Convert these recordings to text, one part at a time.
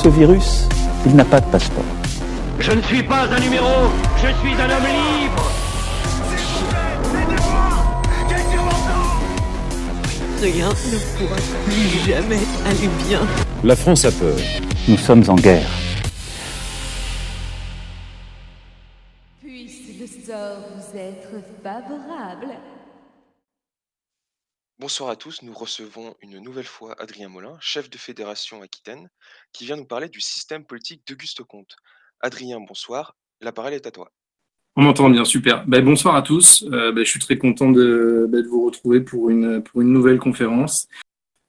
Ce virus, il n'a pas de passeport. Je ne suis pas un numéro, je suis un homme libre. Rien ne pourra plus jamais aller bien. La France a peur. Nous sommes en guerre. Puisse le sort vous être favorable. Bonsoir à tous, nous recevons une nouvelle fois Adrien Molin, chef de fédération Aquitaine, qui vient nous parler du système politique d'Auguste Comte. Adrien, bonsoir, la parole est à toi. On m'entend bien, super. Ben, bonsoir à tous, euh, ben, je suis très content de, ben, de, vous retrouver pour une, pour une nouvelle conférence.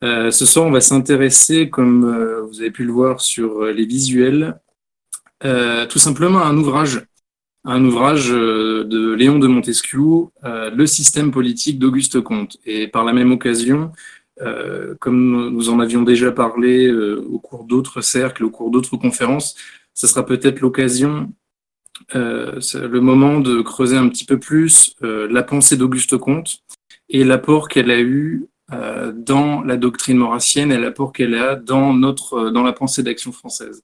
Euh, ce soir, on va s'intéresser, comme euh, vous avez pu le voir sur les visuels, tout simplement à un ouvrage un ouvrage de Léon de Montesquieu, Le système politique d'Auguste Comte. Et par la même occasion, euh, comme nous en avions déjà parlé euh, au cours d'autres cercles, au cours d'autres conférences, ce sera peut-être l'occasion, euh, le moment de creuser un petit peu plus la pensée d'Auguste Comte et l'apport qu'elle a eu dans la doctrine maurassienne et l'apport qu'elle a dans, notre, dans la pensée d'action française.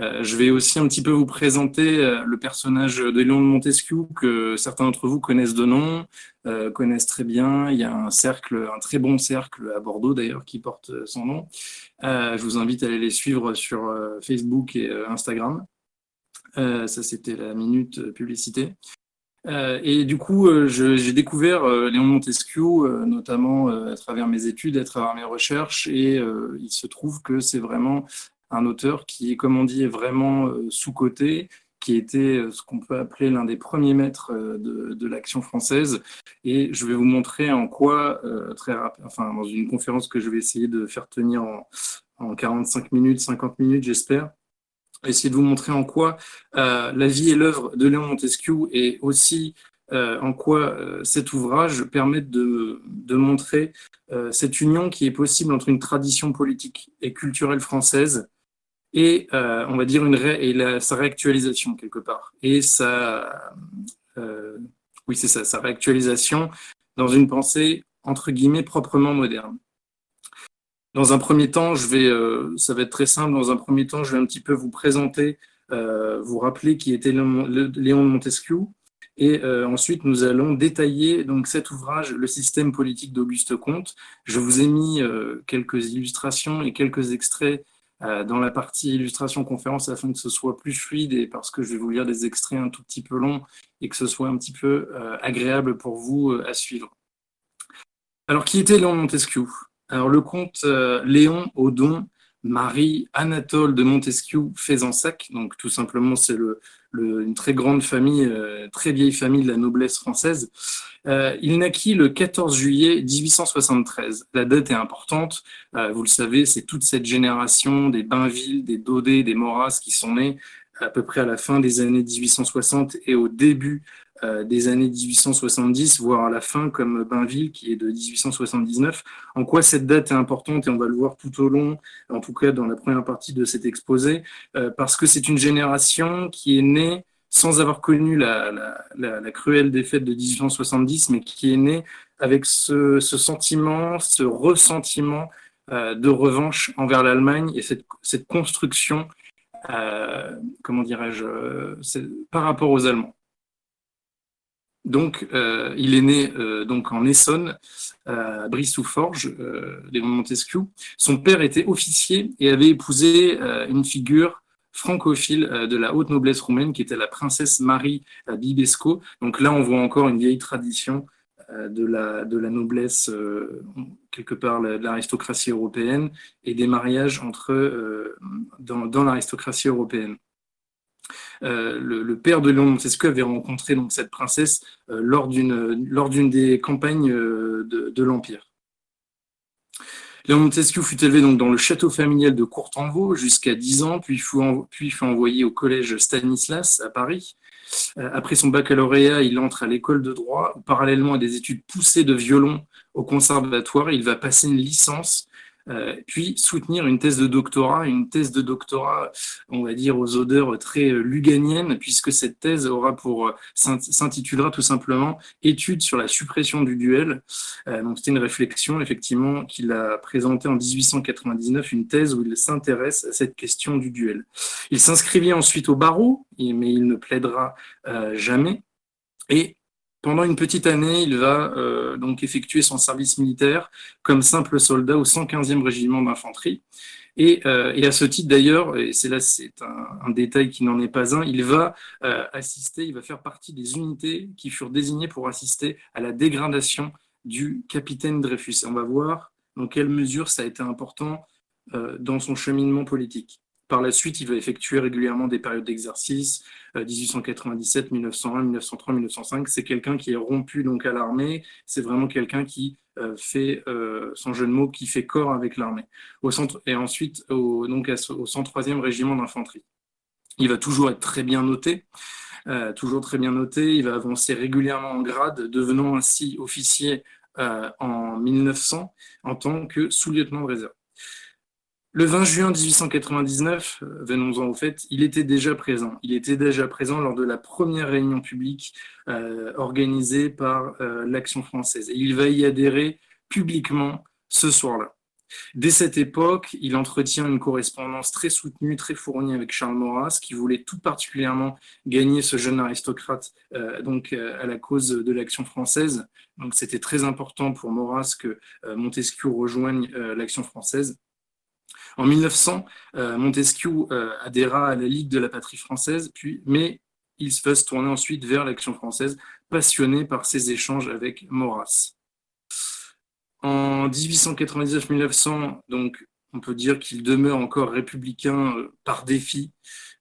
Euh, je vais aussi un petit peu vous présenter euh, le personnage de Léon de Montesquieu que certains d'entre vous connaissent de nom, euh, connaissent très bien. Il y a un cercle, un très bon cercle à Bordeaux d'ailleurs qui porte son nom. je vous invite à aller les suivre sur Facebook et Instagram. ça, c'était la minute publicité. et du coup, j'ai découvert Léon de Montesquieu, notamment à travers mes études, à travers mes recherches, et il se trouve que c'est vraiment un auteur qui, comme on dit, est vraiment euh, sous-coté, qui était euh, ce qu'on peut appeler l'un des premiers maîtres euh, de, l'action française. Et je vais vous montrer en quoi, très rapide, enfin, dans une conférence que je vais essayer de faire tenir en, en 45 minutes, 50 minutes, j'espère, essayer de vous montrer en quoi la vie et l'œuvre de Léon Montesquieu et aussi euh, en quoi euh, cet ouvrage permet de, montrer euh, cette union qui est possible entre une tradition politique et culturelle française et on va dire une et sa réactualisation quelque part et sa oui c'est ça sa réactualisation dans une pensée entre guillemets proprement moderne. Dans un premier temps, je vais, ça va être très simple. Dans un premier temps, je vais un petit peu vous présenter, vous rappeler qui était Léon de Montesquieu, et euh, ensuite, nous allons détailler donc cet ouvrage, Le système politique d'Auguste Comte. Je vous ai mis euh, quelques illustrations et quelques extraits euh, dans la partie illustration conférence afin que ce soit plus fluide et parce que je vais vous lire des extraits un tout petit peu longs et que ce soit un petit peu agréable pour vous à suivre. Alors, qui était Léon Montesquieu? Alors, le comte Léon Odon Marie Anatole de Montesquieu Faisansac, donc tout simplement c'est le, une très grande famille, euh, très vieille famille de la noblesse française. Euh, il naquit le 14 juillet 1873. La date est importante. Euh, vous le savez, c'est toute cette génération des Bainville, des Daudet, des Maurras qui sont nés à peu près à la fin des années 1860 et au début des années 1870, voire à la fin comme Bainville qui est de 1879. En quoi cette date est importante et on va le voir tout au long, en tout cas dans la première partie de cet exposé, parce que c'est une génération qui est née sans avoir connu la, cruelle défaite de 1870, mais qui est née avec ce, sentiment, ce ressentiment euh, de revanche envers l'Allemagne et cette, construction, euh, comment dirais-je, par rapport aux Allemands. Donc, euh, il est né euh, donc en Essonne, à Brive-sous-Forges, euh, Léon Montesquieu. Son père était officier et avait épousé une figure francophile de la haute noblesse roumaine, qui était la princesse Marie Bibesco. Donc là, on voit encore une vieille tradition de la, de la noblesse, quelque part de l'aristocratie européenne, et des mariages entre, dans, dans l'aristocratie européenne. Euh, le, père de Léon Montesquieu avait rencontré donc cette princesse euh, lors d'une des campagnes euh, de, l'Empire. Léon Montesquieu fut élevé donc dans le château familial de Courtanvaux jusqu'à 10 ans, puis fut, puis fut envoyé au collège Stanislas à Paris. Après son baccalauréat, il entre à l'école de droit. Parallèlement à des études poussées de violon au conservatoire, il va passer une licence puis soutenir une thèse de doctorat, une thèse de doctorat, on va dire, aux odeurs très euh, luganiennes, puisque cette thèse aura pour euh, s'intitulera tout simplement Études sur la suppression du duel. donc c'était une réflexion effectivement qu'il a présentée en 1899, une thèse où il s'intéresse à cette question du duel. Il s'inscrivit ensuite au barreau, mais il ne plaidera jamais. Et pendant une petite année, il va euh, donc effectuer son service militaire comme simple soldat au 115e régiment d'infanterie. Euh, et, à ce titre d'ailleurs, et c'est là c'est un, détail qui n'en est pas un, il va euh, assister, il va faire partie des unités qui furent désignées pour assister à la dégradation du capitaine Dreyfus. on va voir dans quelle mesure ça a été important dans son cheminement politique. Par la suite, il va effectuer régulièrement des périodes d'exercice, 1897, 1901, 1903, 1905. C'est quelqu'un qui est rompu donc à l'armée. C'est vraiment quelqu'un qui euh, fait, euh, son jeu de mots, qui fait corps avec l'armée. Et ensuite au, donc au 103e régiment d'infanterie. Il va toujours être très bien noté. Euh, toujours très bien noté. Il va avancer régulièrement en grade, devenant ainsi officier en 1900 en tant que sous-lieutenant de réserve. Le 20 juin 1899, euh, venons-en au fait, il était déjà présent. Il était déjà présent lors de la première réunion publique euh, organisée par euh, l'Action française. Et il va y adhérer publiquement ce soir-là. Dès cette époque, il entretient une correspondance très soutenue, très fournie avec Charles Maurras, qui voulait tout particulièrement gagner ce jeune aristocrate donc à la cause de l'Action française. Donc c'était très important pour Maurras que Montesquieu rejoigne l'Action française. En 1900, euh, Montesquieu euh, adhéra à la Ligue de la patrie française, puis, mais il se tourner ensuite vers l'Action française, passionné par ses échanges avec Maurras. En 1899-1900, donc, on peut dire qu'il demeure encore républicain euh, par défi,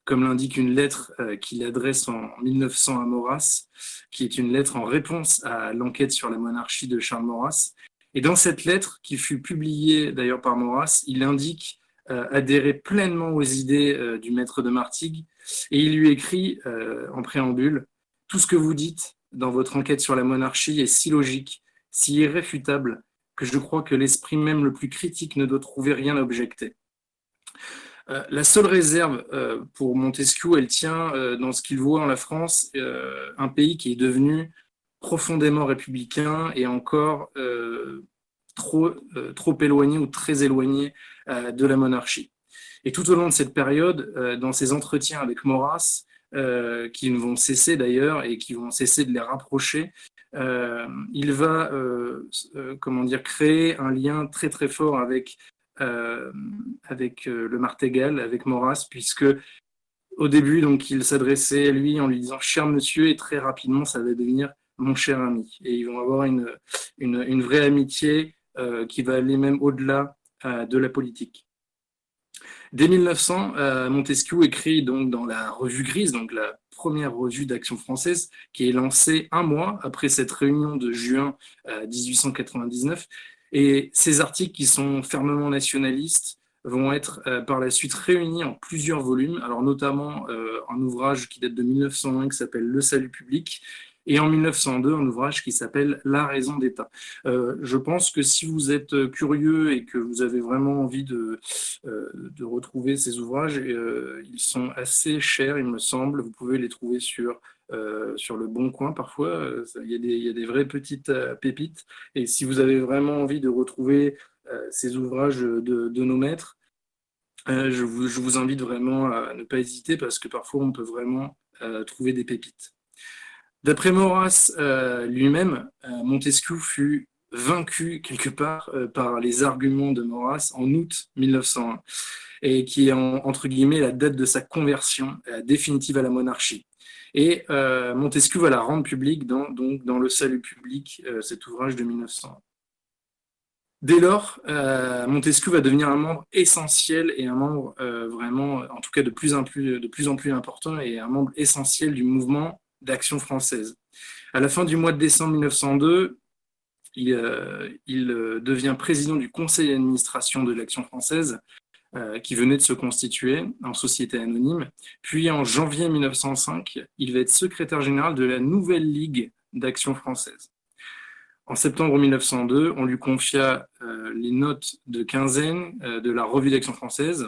comme l'indique une lettre qu'il adresse en 1900 à Maurras, qui est une lettre en réponse à l'enquête sur la monarchie de Charles Maurras. Et dans cette lettre, qui fut publiée d'ailleurs par Maurras, il indique adhérer pleinement aux idées euh, du maître de Martigues et il lui écrit euh, en préambule Tout ce que vous dites dans votre enquête sur la monarchie est si logique, si irréfutable, que je crois que l'esprit même le plus critique ne doit trouver rien à objecter. la seule réserve pour Montesquieu, elle tient dans ce qu'il voit en la France, un pays qui est devenu profondément républicain et encore trop, trop éloigné ou très éloigné euh, de la monarchie. Et tout au long de cette période, euh, dans ses entretiens avec Maurras, euh, qui ne vont cesser d'ailleurs et qui vont cesser de les rapprocher, il va comment dire, créer un lien très très fort avec, avec le Martégal, avec Maurras, puisque au début, donc, il s'adressait à lui en lui disant cher monsieur, et très rapidement, ça va devenir mon cher ami. Et ils vont avoir une, une vraie amitié qui va aller même au-delà euh, de la politique. Dès 1900, euh, Montesquieu écrit donc dans la revue Grise, donc la première revue d'action française, qui est lancée un mois après cette réunion de juin 1899. Euh, Et ces articles, qui sont fermement nationalistes, vont être par la suite réunis en plusieurs volumes, alors notamment un ouvrage qui date de 1901 qui s'appelle Le salut public, et en 1902 un ouvrage qui s'appelle La raison d'État. Euh, je pense que si vous êtes curieux et que vous avez vraiment envie de, euh, retrouver ces ouvrages, euh, ils sont assez chers, il me semble. Vous pouvez les trouver sur sur le bon coin parfois. Il y, a des, y a des vraies petites pépites. Et si vous avez vraiment envie de retrouver ces ouvrages de, de nos maîtres, je vous, je, vous, invite vraiment à ne pas hésiter parce que parfois on peut vraiment trouver des pépites. D'après Maurras euh, lui-même, euh, Montesquieu fut vaincu quelque part par les arguments de Maurras en août 1901 et qui est entre guillemets la date de sa conversion définitive à la monarchie. Et Montesquieu va la rendre publique dans, Le Salut public, cet ouvrage de 1901. Dès lors, Montesquieu va devenir un membre essentiel et un membre vraiment, en tout cas de plus, plus, de plus en plus important et un membre essentiel du mouvement d'action française. À la fin du mois de décembre 1902, il, il devient président du conseil d'administration de l'Action française euh, qui venait de se constituer en société anonyme. Puis en janvier 1905, il va être secrétaire général de la nouvelle Ligue d'action française. En septembre 1902, on lui confia euh, les notes de quinzaine euh, de la revue d'action française,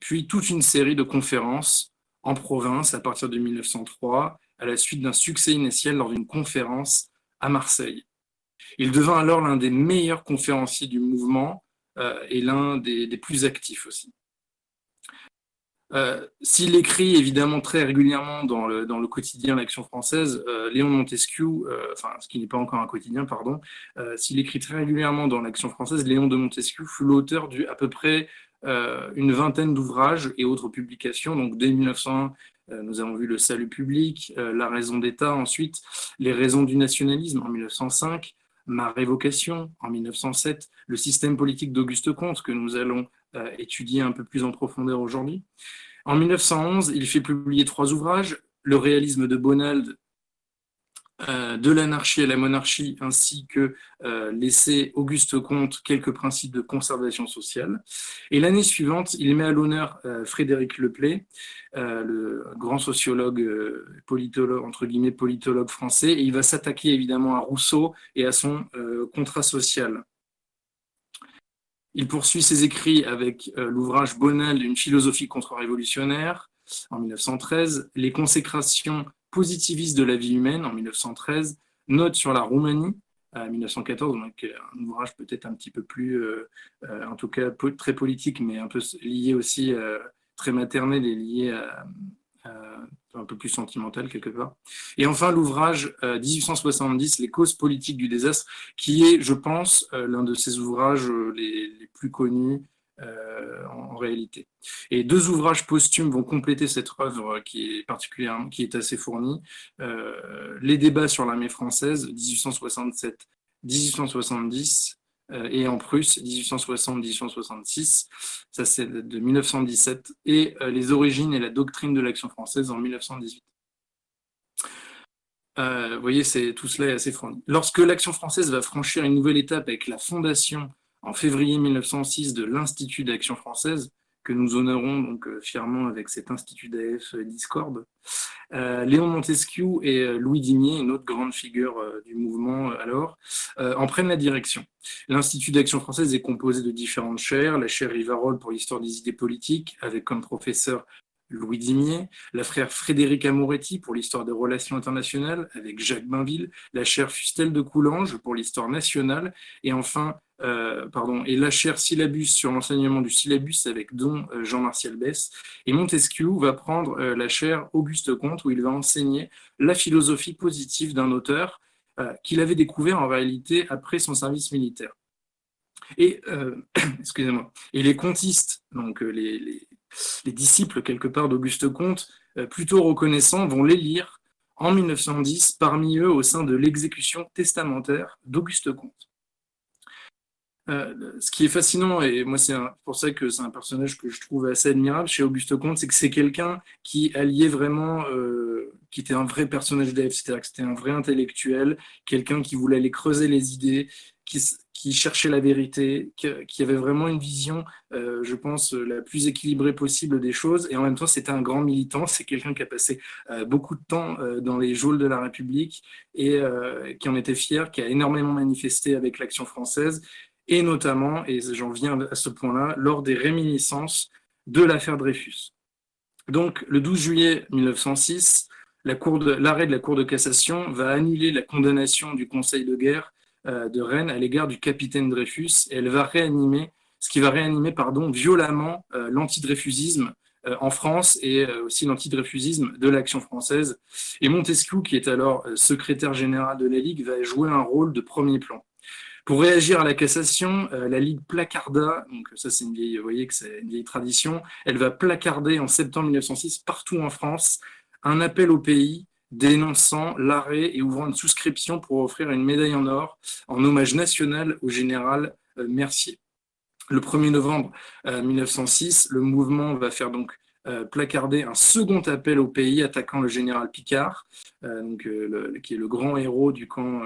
puis toute une série de conférences en province à partir de 1903, à la suite d'un succès initial lors d'une conférence à Marseille. Il devint alors l'un des meilleurs conférenciers du mouvement euh, est l'un des, plus actifs aussi. Euh, s'il écrit évidemment très régulièrement dans le, dans le quotidien L'Action française, euh, Léon Montesquieu, enfin ce qui n'est pas encore un quotidien, pardon, s'il écrit très régulièrement dans l'Action française, Léon de Montesquieu fut l'auteur du à peu près une vingtaine d'ouvrages et autres publications. Donc dès 1901, nous avons vu Le Salut public, La raison d'État, ensuite Les raisons du nationalisme en 1905, Ma révocation en 1907, le système politique d'Auguste Comte que nous allons euh, étudier un peu plus en profondeur aujourd'hui. En 1911, il fait publier trois ouvrages, Le réalisme de Bonald euh, de l'anarchie à la monarchie, ainsi que euh, l'essai Auguste Comte, quelques principes de conservation sociale. Et l'année suivante, il met à l'honneur euh, Frédéric Leplay, le grand sociologue, politologue, entre guillemets, politologue français, et il va s'attaquer évidemment à Rousseau et à son contrat social. Il poursuit ses écrits avec l'ouvrage Bonald, Une philosophie contre-révolutionnaire, en 1913, Les consécrations positiviste de la vie humaine en 1913, Note sur la Roumanie en 1914, donc euh, un ouvrage peut-être un petit peu plus, euh, euh, en tout cas très politique, mais un peu lié aussi, très maternel et lié à, un peu plus sentimental quelque part. Et enfin l'ouvrage 1870, Les causes politiques du désastre, qui est, je pense, l'un de ses ouvrages les, plus connus euh, en, réalité. Et deux ouvrages posthumes vont compléter cette œuvre qui est particulièrement, qui est assez fournie. Euh, les débats sur l'armée française, 1867-1870, euh, et en Prusse, 1860-1866. Ça, c'est de 1917. Et les origines et la doctrine de l'action française en 1918. vous voyez, tout cela est assez fourni. Lorsque l'action française va franchir une nouvelle étape avec la fondation en février 1906 de l'Institut d'action française, que nous honorons donc euh, fièrement avec cet Institut d'AF Discord. Euh, Léon Montesquieu et euh, Louis Dimier, une autre grande figure du mouvement alors, en prennent la direction. L'Institut d'action française est composé de différentes chaires, la chaire Rivarol pour l'histoire des idées politiques, avec comme professeur Louis Dimier, la frère Frédéric Amoretti pour l'histoire des relations internationales avec Jacques Bainville, la chaire Fustel de Coulanges pour l'histoire nationale, et enfin, euh, pardon, et la chaire Syllabus sur l'enseignement du syllabus avec don euh, Jean-Martial Bess. Et Montesquieu va prendre euh, la chaire Auguste Comte où il va enseigner la philosophie positive d'un auteur qu'il avait découvert en réalité après son service militaire. Et, excusez-moi, et les contistes, donc les les disciples quelque part d'Auguste Comte, euh, plutôt reconnaissants, vont les lire en 1910 parmi eux au sein de l'exécution testamentaire d'Auguste Comte. Euh, ce qui est fascinant, et moi c'est pour ça que c'est un personnage que je trouve assez admirable chez Auguste Comte, c'est que c'est quelqu'un qui alliait vraiment, euh, qui était un vrai personnage d'Ève, c'est-à-dire que c'était un vrai intellectuel, quelqu'un qui voulait aller creuser les idées, qui, cherchait la vérité, qui, avait vraiment une vision, euh, je pense, la plus équilibrée possible des choses. Et en même temps, c'était un grand militant. C'est quelqu'un qui a passé beaucoup de temps dans les geôles de la République et qui en était fier, qui a énormément manifesté avec l'Action française, et notamment, et j'en viens à ce point-là, lors des réminiscences de l'affaire Dreyfus. Donc, le 12 juillet 1906, l'arrêt de, la Cour de cassation va annuler la condamnation du Conseil de guerre euh, de Rennes à l'égard du capitaine Dreyfus. Et va réanimer, ce qui va réanimer pardon, violemment euh, l'antidreyfusisme euh, en France et aussi l'antidreyfusisme de l'action française. Et Montesquieu, qui est alors secrétaire général de la Ligue, va jouer un rôle de premier plan. Pour réagir à la cassation, la Ligue placarda, donc ça c'est une vieille, vous voyez que c'est une vieille tradition, elle va placarder en septembre 1906 partout en France un appel au pays dénonçant l'arrêt et ouvrant une souscription pour offrir une médaille en or en hommage national au général Mercier. Le 1er novembre 1906, le mouvement va faire donc euh, placarder un second appel au pays attaquant le général Picard, euh, donc, euh, qui est le grand héros du camp,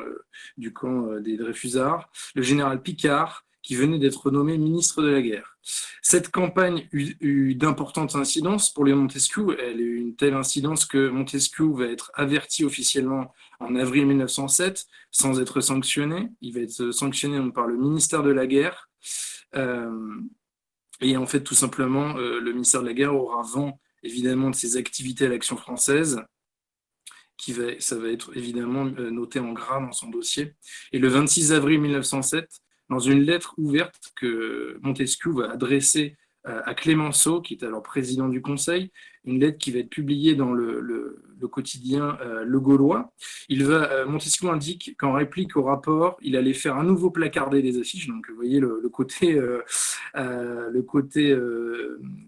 du camp des Dreyfusards, le général Picard, qui venait d'être nommé ministre de la guerre. Cette campagne eut, d'importantes incidences pour les Montesquieu. Elle eut une telle incidence que Montesquieu va être averti officiellement en avril 1907 sans être sanctionné. Il va être sanctionné par le ministère de la guerre. Et en fait, tout simplement, euh, le ministère de la Guerre aura vent évidemment de ses activités à l'action française, qui va, ça va être évidemment euh, noté en gras dans son dossier. Et le 26 avril 1907, dans une lettre ouverte que Montesquieu va adresser à Clémenceau, qui est alors président du Conseil, une lettre qui va être publiée dans le, quotidien euh, Le Gaulois. Euh, Montesquieu indique qu'en réplique au rapport, il allait faire un nouveau placardé des affiches. Donc, vous voyez le, côté, le côté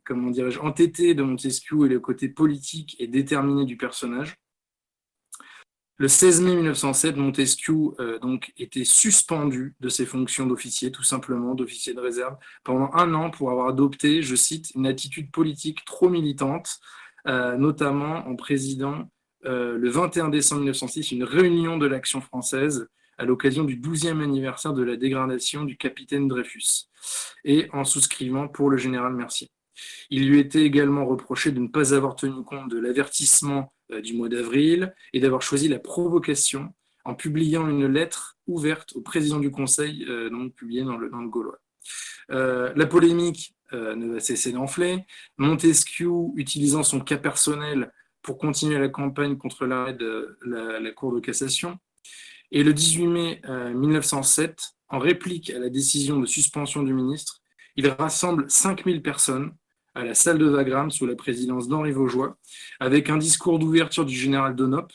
comment dirais-je, entêté de Montesquieu et le côté politique et déterminé du personnage. Le 16 mai 1907, Montesquieu euh, donc était suspendu de ses fonctions d'officier, tout simplement d'officier de réserve, pendant un an pour avoir adopté, je cite, une attitude politique trop militante, euh, notamment en présidant euh, le 21 décembre 1906 une réunion de l'Action française à l'occasion du 12e anniversaire de la dégradation du capitaine Dreyfus, et en souscrivant pour le général Mercier. Il lui était également reproché de ne pas avoir tenu compte de l'avertissement du mois d'avril et d'avoir choisi la provocation en publiant une lettre ouverte au président du Conseil, euh, donc publiée dans le, Gaulois. Euh, la polémique ne va cesser d'enfler. Montesquieu, utilisant son cas personnel pour continuer la campagne contre l'arrêt de la, Cour de cassation. Et le 18 mai 1907, en réplique à la décision de suspension du ministre, il rassemble 5000 personnes à la salle de Wagram sous la présidence d'Henri Vaugeois, avec un discours d'ouverture du général Donop,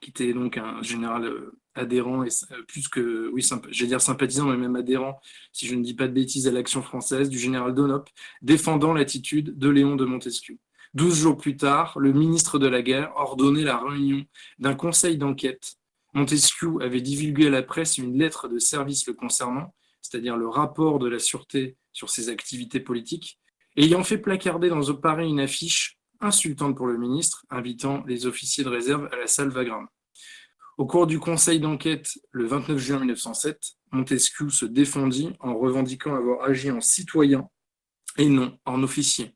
qui était donc un général euh, adhérent et euh, plus que, oui, j'allais dire sympathisant, mais même adhérent, si je ne dis pas de bêtises, à l'action française, du général Donop, défendant l'attitude de Léon de Montesquieu. Douze jours plus tard, le ministre de la Guerre ordonnait la réunion d'un conseil d'enquête. Montesquieu avait divulgué à la presse une lettre de service le concernant, c'est-à-dire le rapport de la sûreté sur ses activités politiques, ayant fait placarder dans Paris une affiche insultante pour le ministre, invitant les officiers de réserve à la salle Wagram. Au cours du conseil d'enquête le 29 juin 1907, Montesquieu se défendit en revendiquant avoir agi en citoyen et non en officier.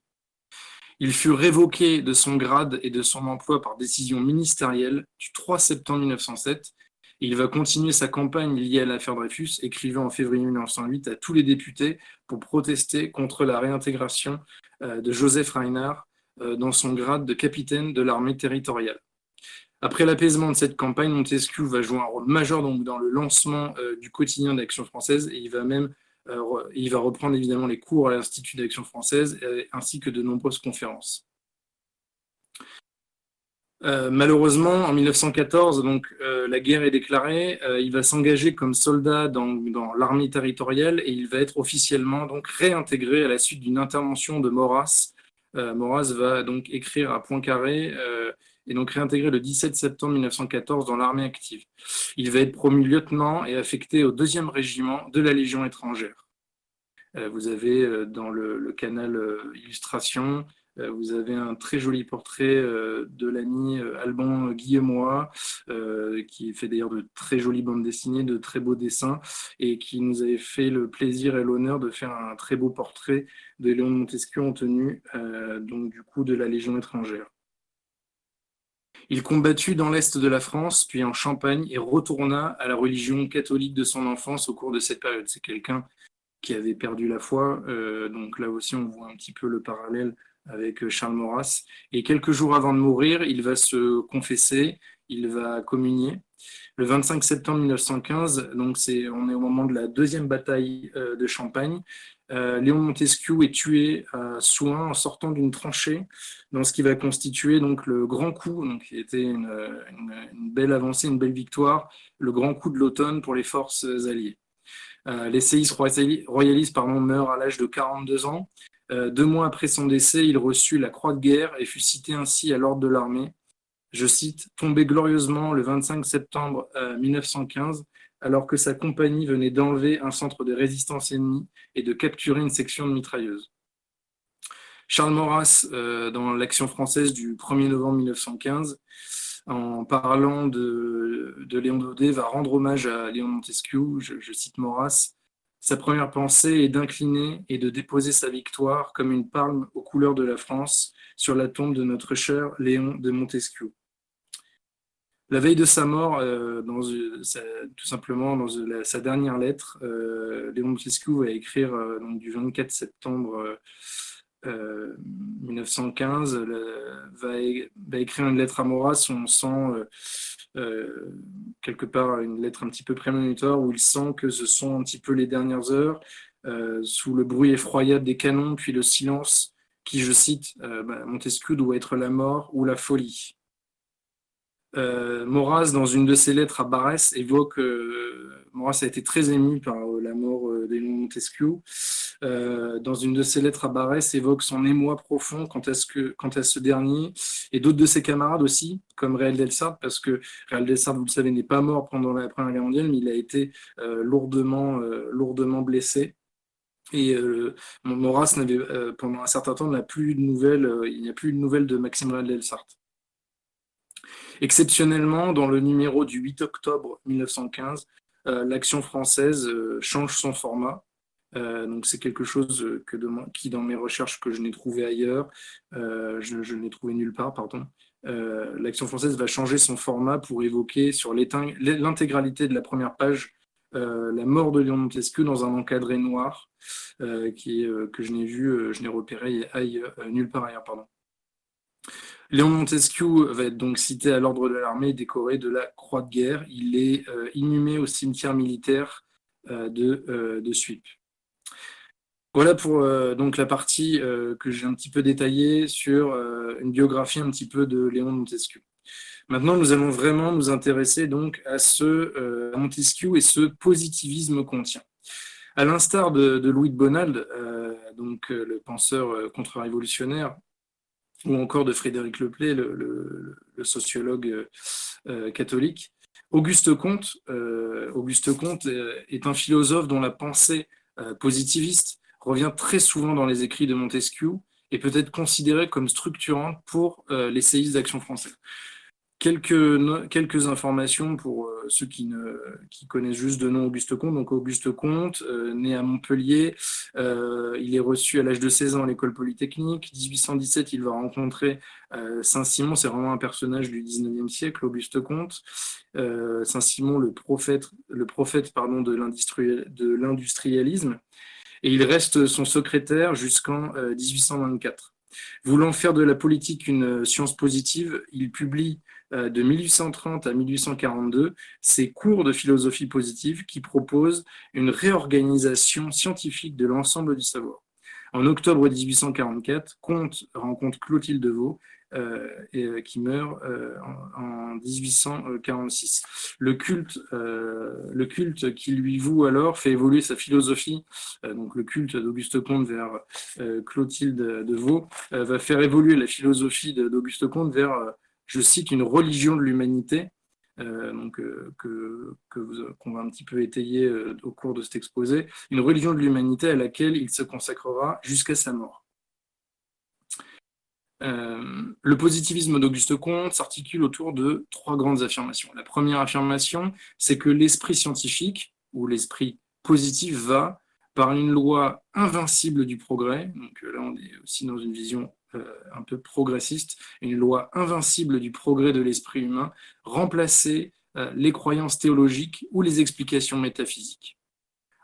Il fut révoqué de son grade et de son emploi par décision ministérielle du 3 septembre 1907 il va continuer sa campagne liée à l'affaire Dreyfus, écrivant en février 1908 à tous les députés pour protester contre la réintégration euh, de Joseph Reinhardt euh, dans son grade de capitaine de l'armée territoriale. Après l'apaisement de cette campagne, Montesquieu va jouer un rôle majeur dans le lancement euh, du quotidien d'Action française et il va même il va reprendre évidemment les cours à l'Institut d'Action française ainsi que de nombreuses conférences. Euh, malheureusement, en 1914, donc euh, la guerre est déclarée. Euh, il va s'engager comme soldat dans, l'armée territoriale et il va être officiellement donc réintégré à la suite d'une intervention de Maurras. Maurras va donc écrire à Poincaré et donc réintégré le 17 septembre 1914 dans l'armée active. Il va être promu lieutenant et affecté au deuxième régiment de la Légion étrangère. vous avez dans le, canal illustration vous avez un très joli portrait euh, de l'ami euh, Alban Guillemois, qui fait d'ailleurs de très jolies bandes dessinées, de très beaux dessins, et qui nous avait fait le plaisir et l'honneur de faire un très beau portrait de Léon de Montesquieu en tenue, donc du coup de la Légion étrangère. Il combattit dans l'Est de la France, puis en Champagne, et retourna à la religion catholique de son enfance au cours de cette période. C'est quelqu'un qui avait perdu la foi, donc là aussi on voit un petit peu le parallèle avec euh, Charles Maurras. Et quelques jours avant de mourir, il va se confesser, il va communier. Le 25 septembre 1915, donc c'est, on est au moment de la deuxième bataille euh, de Champagne. Euh, Léon Montesquieu est tué à Soin en sortant d'une tranchée dans ce qui va constituer donc le grand coup, donc qui était une, belle avancée, une belle victoire, le grand coup de l'automne pour les forces alliées. L'essayiste royaliste pardon, meurt à l'âge de 42 ans. Deux mois après son décès, il reçut la croix de guerre et fut cité ainsi à l'ordre de l'armée. Je cite, tombé glorieusement le 25 septembre 1915, alors que sa compagnie venait d'enlever un centre de résistance ennemi et de capturer une section de mitrailleuses. Charles Maurras, euh, dans l'action française du 1er novembre 1915, en parlant de, Léon Daudet, va rendre hommage à Léon Montesquieu, je, cite Maurras, sa première pensée est d'incliner et de déposer sa victoire comme une palme aux couleurs de la France sur la tombe de notre cher Léon de Montesquieu. La veille de sa mort, euh, dans, tout simplement dans sa dernière lettre, euh, Léon Montesquieu va écrire du 24 septembre 1915, va, écrire une lettre à Maurras où on sent quelque part une lettre un petit peu prémonitoire où il sent que ce sont un petit peu les dernières heures, sous le bruit effroyable des canons, puis le silence qui, je cite, bah, Montesquieu doit être la mort ou la folie. Euh, Maurras, dans une de ses lettres à Barès, évoque. Euh, Maurras a été très ému par euh, la mort d'Émile Montesquieu. Dans une de ses lettres à Barès, évoque son émoi profond quant à ce, dernier et d'autres de ses camarades aussi, comme Réal Delsart, parce que Réal Delsart, vous le savez, n'est pas mort pendant la Première Guerre mondiale, mais il a été lourdement, lourdement blessé. Et Maurras pendant un certain temps n'a plus de nouvelles. il n'y a plus de nouvelles de Maxime Réal Delsart. Exceptionnellement, dans le numéro du 8 octobre 1915, euh, l'Action française euh, change son format. Euh, donc c'est quelque chose que qui, dans mes recherches que je n'ai trouvé ailleurs, je, je n'ai trouvé nulle part, pardon. L'Action française va changer son format pour évoquer sur l'intégralité de la première page la mort de Léon Montesquieu dans un encadré noir qui, que je n'ai vu, je n'ai repéré nulle part ailleurs. Pardon. Léon Montesquieu va être donc cité à l'ordre de l'armée décoré de la Croix de guerre. Il est euh, inhumé au cimetière militaire euh, de, euh, de. Voilà pour donc la partie que j'ai un petit peu détaillée sur une biographie un petit peu de Léon Montesquieu. Maintenant, nous allons vraiment nous intéresser donc à ce Montesquieu et ce positivisme qu'on tient. À l'instar de, Louis de Bonald, donc le penseur contre-révolutionnaire, ou encore de Frédéric Leplay, le, sociologue euh, euh, catholique. Auguste Comte, euh, Auguste Comte est un philosophe dont la pensée positiviste revient très souvent dans les écrits de Montesquieu et peut être considérée comme structurante pour les séismes d'action française. Quelques, quelques informations pour euh, ceux qui, ne, qui connaissent juste de nom Auguste Comte. Donc Auguste Comte, euh, né à Montpellier, euh, il est reçu à l'âge de 16 ans à l'école polytechnique. 1817, il va rencontrer Saint-Simon, c'est vraiment un personnage du 19e siècle, Auguste Comte. Saint-Simon, le prophète, le prophète pardon, de l'industrialisme. Et il reste son secrétaire jusqu'en 1824. Voulant faire de la politique une science positive, il publie euh, de 1830 à 1842 ses cours de philosophie positive qui proposent une réorganisation scientifique de l'ensemble du savoir. En octobre 1844, Comte rencontre Clotilde Vaux, euh, et, euh, qui meurt en, 1846. Le culte, le culte qui lui voue alors fait évoluer sa philosophie. donc le culte d'Auguste Comte vers Clotilde de Vaux va faire évoluer la philosophie d'Auguste Comte vers je cite, une religion de l'humanité, euh, donc euh, que qu'on va un petit peu étayer euh, au cours de cet exposé, une religion de l'humanité à laquelle il se consacrera jusqu'à sa mort. Le positivisme d'Auguste Comte s'articule autour de trois grandes affirmations. La première affirmation, c'est que l'esprit scientifique ou l'esprit positif va, par une loi invincible du progrès, donc là on est aussi dans une vision euh, un peu progressiste, une loi invincible du progrès de l'esprit humain, remplacer euh, les croyances théologiques ou les explications métaphysiques.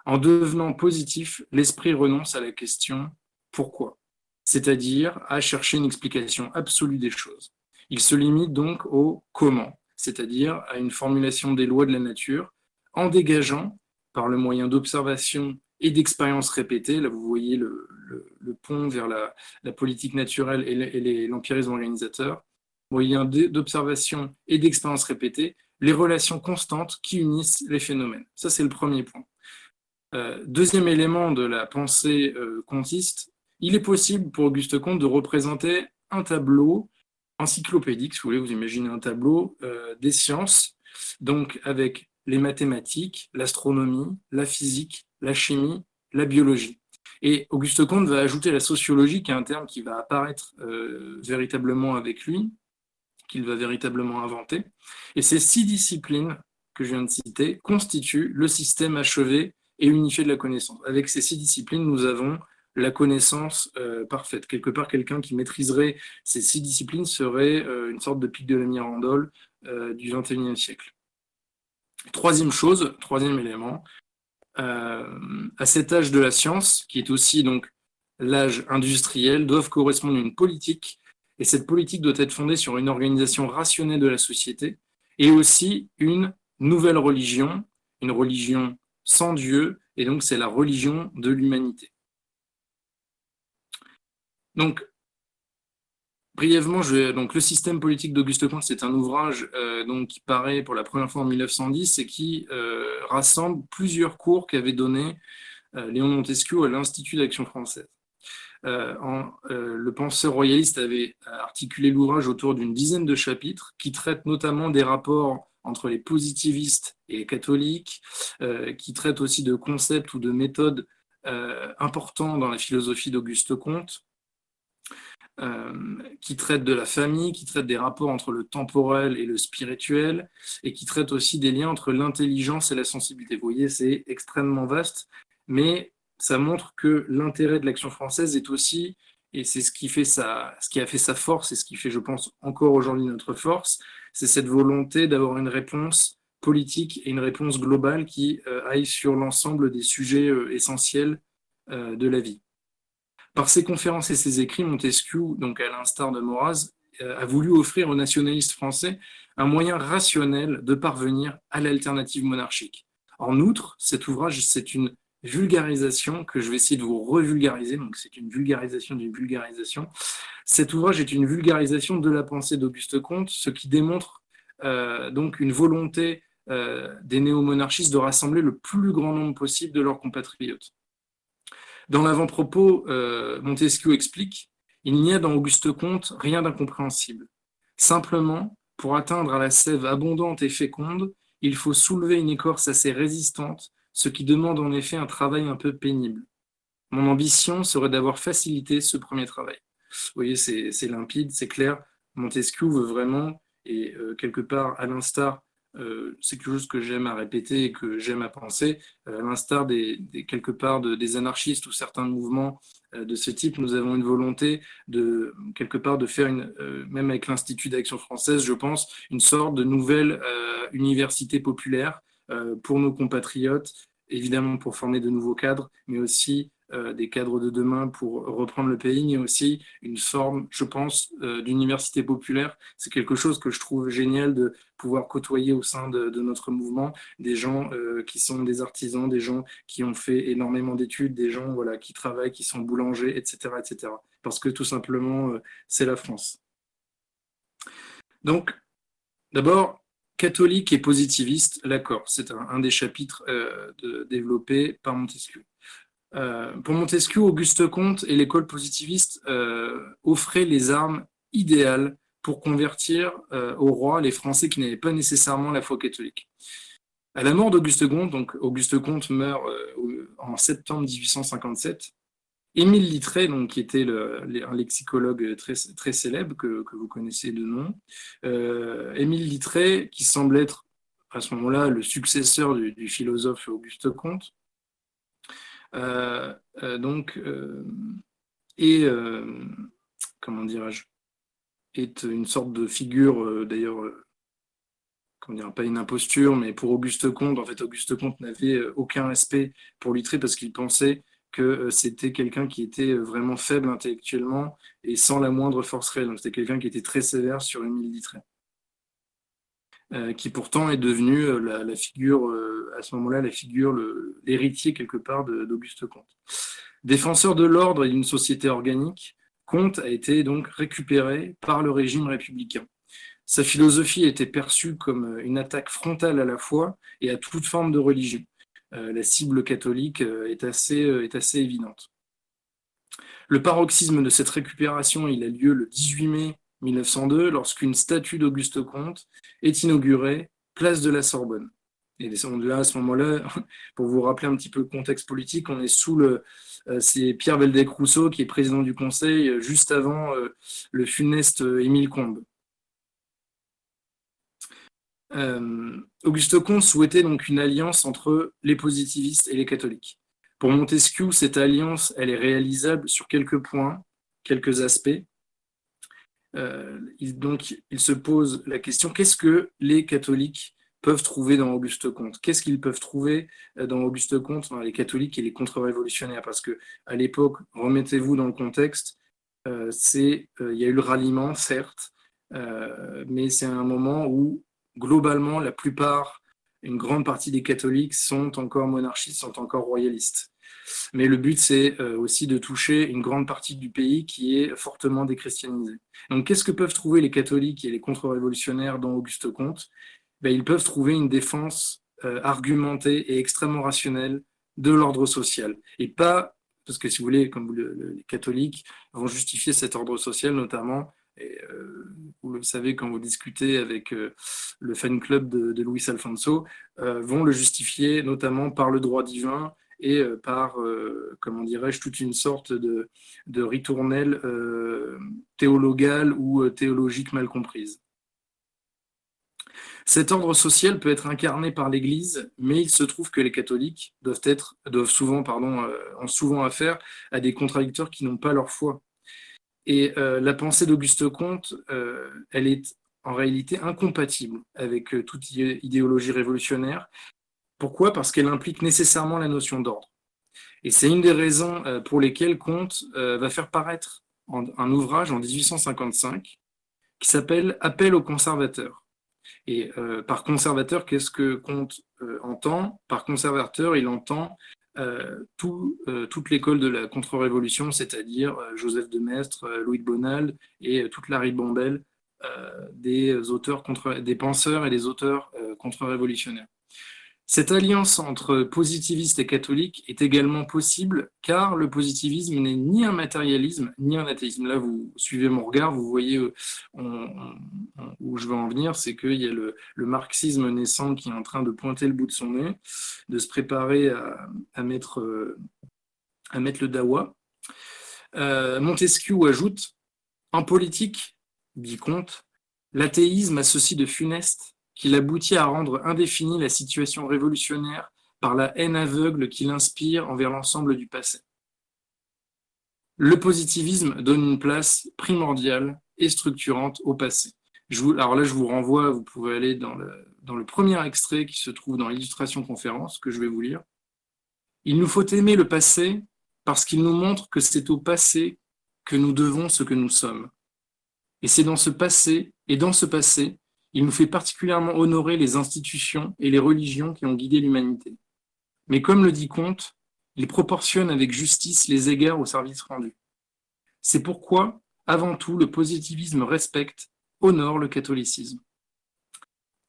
En devenant positif, l'esprit renonce à la question pourquoi, c'est-à-dire à chercher une explication absolue des choses. Il se limite donc au comment, c'est-à-dire à une formulation des lois de la nature, en dégageant, par le moyen d'observation et d'expériences répétées. Là, vous voyez le, pont vers la, politique naturelle et l'empirisme organisateur. Moyen d'observation et d'expériences répétées, les relations constantes qui unissent les phénomènes. Ça, c'est le premier point. deuxième élément de la pensée comtiste, il est possible pour Auguste Comte de représenter un tableau encyclopédique, si vous voulez, vous imaginez un tableau des sciences, donc avec les mathématiques, l'astronomie, la physique, la chimie, la biologie. Et Auguste Comte va ajouter la sociologie, qui est un terme qui va apparaître euh, véritablement avec lui, qu'il va véritablement inventer. Et ces six disciplines que je viens de citer constituent le système achevé et unifié de la connaissance. Avec ces six disciplines, nous avons la connaissance euh, parfaite. Quelque part, quelqu'un qui maîtriserait ces six disciplines serait euh, une sorte de pic de la mirandole du XXIe siècle. Troisième chose, troisième élément, euh, à cet âge de la science, qui est aussi donc l'âge industriel, doivent correspondre une politique, et cette politique doit être fondée sur une organisation rationnelle de la société, et aussi une nouvelle religion, une religion sans Dieu, et donc c'est la religion de l'humanité. Donc, Brièvement, je donc le système politique d'Auguste Comte, c'est un ouvrage euh, donc, qui paraît pour la première fois en 1910 et qui euh, rassemble plusieurs cours qu'avait donné euh, Léon Montesquieu à l'Institut d'action française. le penseur royaliste avait articulé l'ouvrage autour d'une dizaine de chapitres qui traitent notamment des rapports entre les positivistes et les catholiques, qui traitent aussi de concepts ou de méthodes importants dans la philosophie d'Auguste Comte, euh, qui traite de la famille, qui traite des rapports entre le temporel et le spirituel, et qui traite aussi des liens entre l'intelligence et la sensibilité. Vous voyez, c'est extrêmement vaste, mais ça montre que l'intérêt de l'action française est aussi, et c'est ce qui fait sa, ce qui a fait sa force, et ce qui fait, je pense, encore aujourd'hui notre force, c'est cette volonté d'avoir une réponse politique et une réponse globale qui euh, aille sur l'ensemble des sujets euh, essentiels de la vie. Par ses conférences et ses écrits, Montesquieu, donc à l'instar de Maurras, euh, a voulu offrir aux nationalistes français un moyen rationnel de parvenir à l'alternative monarchique. En outre, cet ouvrage, c'est une vulgarisation que je vais essayer de vous revulgariser, donc c'est une vulgarisation d'une vulgarisation. Cet ouvrage est une vulgarisation de la pensée d'Auguste Comte, ce qui démontre euh, donc une volonté euh, des néo-monarchistes de rassembler le plus grand nombre possible de leurs compatriotes. Dans l'avant-propos, euh, Montesquieu explique Il n'y a dans Auguste Comte rien d'incompréhensible. Simplement, pour atteindre à la sève abondante et féconde, il faut soulever une écorce assez résistante, ce qui demande en effet un travail un peu pénible. Mon ambition serait d'avoir facilité ce premier travail. Vous voyez, c'est limpide, c'est clair. Montesquieu veut vraiment, et euh, quelque part, à l'instar euh, c'est quelque chose que j'aime à répéter et que j'aime à penser. Euh, à l'instar des, quelque part des anarchistes ou certains mouvements euh, de ce type, nous avons une volonté de quelque part de faire une, même avec l'Institut d'action française, je pense, une sorte de nouvelle université populaire pour nos compatriotes, évidemment pour former de nouveaux cadres, mais aussi euh, des cadres de demain pour reprendre le pays, mais aussi une forme, je pense, euh, d'université populaire. C'est quelque chose que je trouve génial de pouvoir côtoyer au sein de, notre mouvement des gens euh, qui sont des artisans, des gens qui ont fait énormément d'études, des gens voilà, qui travaillent, qui sont boulangers, etc. etc. parce que tout simplement, c'est la France. Donc, d'abord, catholique et positiviste, l'accord. C'est un, des chapitres développés par Montesquieu. Euh, pour Montesquieu, Auguste Comte et l'école positiviste euh, offraient les armes idéales pour convertir euh, au roi les Français qui n'avaient pas nécessairement la foi catholique. À la mort d'Auguste Comte, donc Auguste Comte meurt en septembre 1857, Émile Littré, donc, qui était un lexicologue très, très célèbre que, vous connaissez de nom, Émile Littré, qui semble être à ce moment-là le successeur du, philosophe Auguste Comte, donc, euh, et comment dirais-je, est une sorte de figure, d'ailleurs, dire, pas une imposture, mais pour Auguste Comte, en fait, Auguste Comte n'avait aucun respect pour Littré parce qu'il pensait que c'était quelqu'un qui était vraiment faible intellectuellement et sans la moindre force réelle. C'était quelqu'un qui était très sévère sur Émile Littré. Euh, qui pourtant est devenu euh, la, figure, euh, à ce moment-là, la figure, l'héritier quelque part d'Auguste Comte. Défenseur de l'ordre et d'une société organique, Comte a été donc récupéré par le régime républicain. Sa philosophie était perçue comme une attaque frontale à la foi et à toute forme de religion. la cible catholique est assez, est assez évidente. Le paroxysme de cette récupération, il a lieu le 18 mai 1902, lorsqu'une statue d'Auguste Comte est inaugurée, place de la Sorbonne. Et là, à ce moment-là, pour vous rappeler un petit peu le contexte politique, on est sous le. Euh, c'est Pierre Veldec-Rousseau qui est président du Conseil euh, juste avant euh, le funeste Émile Combes. Auguste Comte souhaitait donc une alliance entre les positivistes et les catholiques. Pour Montesquieu, cette alliance, elle est réalisable sur quelques points, quelques aspects. Donc, il se pose la question qu'est-ce que les catholiques peuvent trouver dans Auguste Comte? Qu'est-ce qu'ils peuvent trouver euh, dans Auguste Comte, les catholiques et les contre-révolutionnaires? Parce que à l'époque, remettez-vous dans le contexte, euh, c'est, euh, il y a eu le ralliement, certes, mais c'est un moment où globalement, la plupart, une grande partie des catholiques sont encore monarchistes, sont encore royalistes. Mais le but, c'est aussi de toucher une grande partie du pays qui est fortement déchristianisée. Donc, qu'est-ce que peuvent trouver les catholiques et les contre-révolutionnaires dans Auguste Comte? Ben, ils peuvent trouver une défense euh, argumentée et extrêmement rationnelle de l'ordre social. Et pas, parce que si vous voulez, comme vous, les catholiques vont justifier cet ordre social, notamment, et, euh, vous le savez quand vous discutez avec euh, le fan club de, de Luis Alfonso, vont le justifier notamment par le droit divin et par, comment dirais-je, toute une sorte de, ritournelle théologale ou théologique mal comprise. Cet ordre social peut être incarné par l'Église, mais il se trouve que les catholiques doivent, être, doivent souvent, pardon, euh, ont souvent affaire à des contradicteurs qui n'ont pas leur foi. Et euh, la pensée d'Auguste Comte, euh, elle est en réalité incompatible avec toute idéologie révolutionnaire. Pourquoi? Parce qu'elle implique nécessairement la notion d'ordre. Et c'est une des raisons pour lesquelles Comte va faire paraître un ouvrage en 1855 qui s'appelle Appel aux conservateurs. Et euh, par conservateur, qu'est-ce que Comte euh, entend? Par conservateur, il entend euh, toute l'école de la contre-révolution, c'est-à-dire Joseph de Maistre, Louis de Bonald et toute la ribambelle des penseurs et des auteurs contre-révolutionnaires. Cette alliance entre positivistes et catholiques est également possible car le positivisme n'est ni un matérialisme ni un athéisme. Là, vous suivez mon regard, vous voyez euh, où je veux en venir, c'est qu'il y a le, marxisme naissant qui est en train de pointer le bout de son nez, de se préparer à, mettre, euh, mettre le dawa. Euh, Montesquieu ajoute, en politique, dit Comte, l'athéisme a ceci de funeste qu'il aboutit à rendre indéfinie la situation révolutionnaire par la haine aveugle qu'il inspire envers l'ensemble du passé. Le positivisme donne une place primordiale et structurante au passé. alors là, je vous renvoie, vous pouvez aller dans le, dans le premier extrait qui se trouve dans l'illustration conférence que je vais vous lire. Il nous faut aimer le passé parce qu'il nous montre que c'est au passé que nous devons ce que nous sommes. Et c'est dans ce passé, et dans ce passé, il nous fait particulièrement honorer les institutions et les religions qui ont guidé l'humanité. Mais comme le dit Comte, il proportionne avec justice les égards au service rendu. C'est pourquoi, avant tout, le positivisme respecte, honore le catholicisme.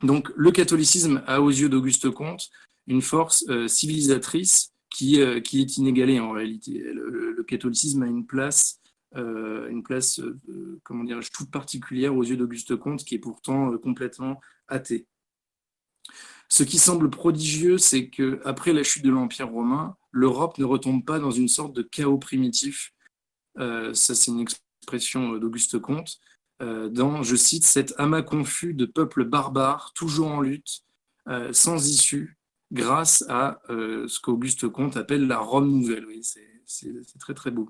Donc le catholicisme a aux yeux d'Auguste Comte une force euh, civilisatrice euh, qui, est inégalée en réalité. le catholicisme a une place euh, une place, euh, comment dirais-je, toute particulière aux yeux d'Auguste Comte, qui est pourtant euh, complètement athée. Ce qui semble prodigieux, c'est que après la chute de l'Empire romain, l'Europe ne retombe pas dans une sorte de chaos primitif. ça, c'est une expression d'Auguste Comte. dans, je cite, cet amas confus de peuples barbares, toujours en lutte, sans issue, grâce à ce qu'Auguste Comte appelle la Rome nouvelle. Oui, c'est très très beau.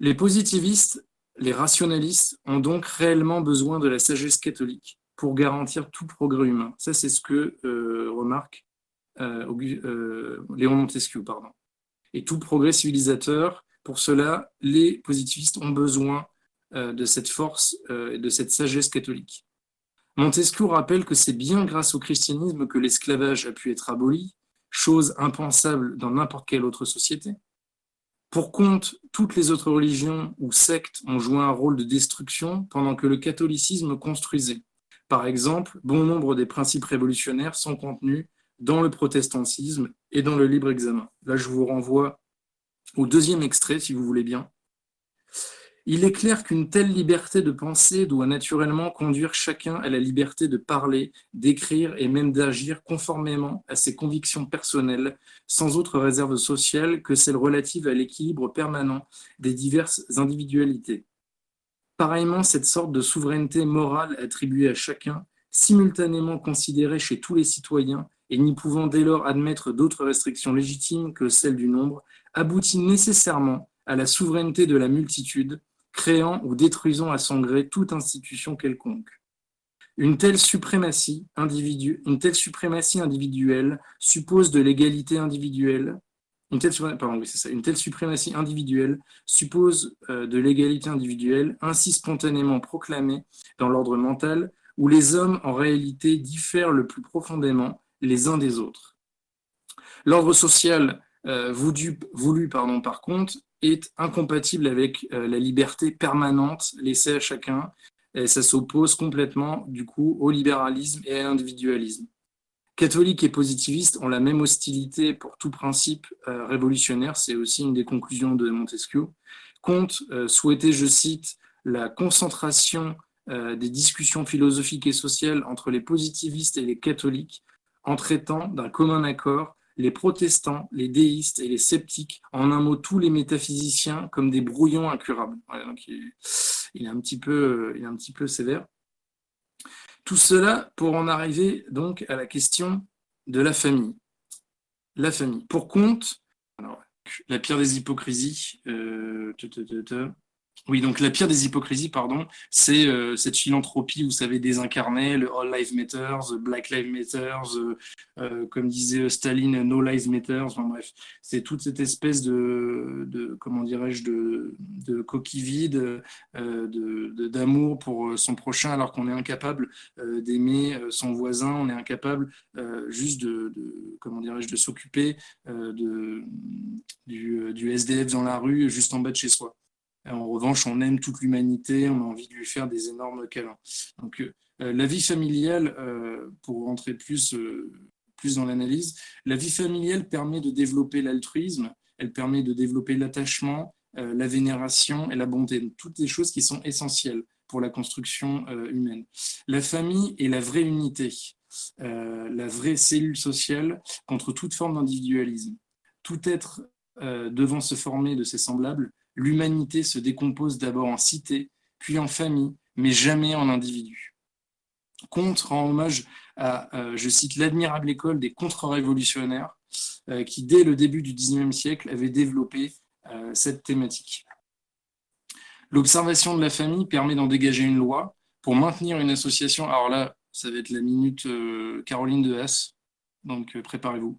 Les positivistes, les rationalistes ont donc réellement besoin de la sagesse catholique pour garantir tout progrès humain. Ça, c'est ce que euh, remarque euh, euh, Léon Montesquieu. Pardon. Et tout progrès civilisateur, pour cela, les positivistes ont besoin de cette force et de cette sagesse catholique. Montesquieu rappelle que c'est bien grâce au christianisme que l'esclavage a pu être aboli, chose impensable dans n'importe quelle autre société. Pour compte, toutes les autres religions ou sectes ont joué un rôle de destruction pendant que le catholicisme construisait. Par exemple, bon nombre des principes révolutionnaires sont contenus dans le protestantisme et dans le libre examen. Là, je vous renvoie au deuxième extrait, si vous voulez bien. Il est clair qu'une telle liberté de penser doit naturellement conduire chacun à la liberté de parler, d'écrire et même d'agir conformément à ses convictions personnelles, sans autre réserve sociale que celle relative à l'équilibre permanent des diverses individualités. Pareillement, cette sorte de souveraineté morale attribuée à chacun, simultanément considérée chez tous les citoyens et n'y pouvant dès lors admettre d'autres restrictions légitimes que celles du nombre, aboutit nécessairement à la souveraineté de la multitude, créant ou détruisant à son gré toute institution quelconque. Une telle suprématie, individuelle suppose de l'égalité individuelle. Une telle suprématie individuelle suppose euh, de l'égalité individuelle, ainsi spontanément proclamée dans l'ordre mental, où les hommes en réalité diffèrent le plus profondément les uns des autres. L'ordre social euh, voulu, voulu pardon, par contre est incompatible avec euh, la liberté permanente laissée à chacun. Et ça s'oppose complètement, du coup, au libéralisme et à l'individualisme. Catholiques et positivistes ont la même hostilité pour tout principe euh, révolutionnaire. C'est aussi une des conclusions de Montesquieu. Comte euh, souhaitait, je cite, la concentration des discussions philosophiques et sociales entre les positivistes et les catholiques en traitant d'un commun accord les protestants, les déistes et les sceptiques, en un mot tous les métaphysiciens, comme des brouillons incurables. il, est un petit peu, il est un petit peu sévère. Tout cela pour en arriver donc à la question de la famille. La famille. Pour compte, la pire des hypocrisies, euh, oui, donc la pire des hypocrisies, pardon, c'est euh, cette philanthropie, vous savez, désincarnée, le All Lives Matter, the Black Lives Matter, euh, comme disait Staline, No Lives Matter, enfin bref, c'est toute cette espèce de, comment dirais-je, de, coquille vide, euh, d'amour pour son prochain, alors qu'on est incapable d'aimer son voisin, on est incapable juste de, comment dirais-je, de s'occuper du, du SDF dans la rue, juste en bas de chez soi. En revanche, on aime toute l'humanité, on a envie de lui faire des énormes câlins. Donc, euh, euh, la vie familiale, euh, pour rentrer plus, plus dans l'analyse, la vie familiale permet de développer l'altruisme, elle permet de développer l'attachement, la vénération et la bonté, toutes des choses qui sont essentielles pour la construction humaine. La famille est la vraie unité, la vraie cellule sociale contre toute forme d'individualisme. Tout être devant se former de ses semblables l'humanité se décompose d'abord en cité, puis en famille, mais jamais en individu. Comte rend hommage à, euh, je cite, l'admirable école des contre-révolutionnaires euh, qui, dès le début du XIXe siècle, avait développé euh, cette thématique. L'observation de la famille permet d'en dégager une loi pour maintenir une association. Alors là, ça va être la minute Caroline de Haas, donc préparez-vous,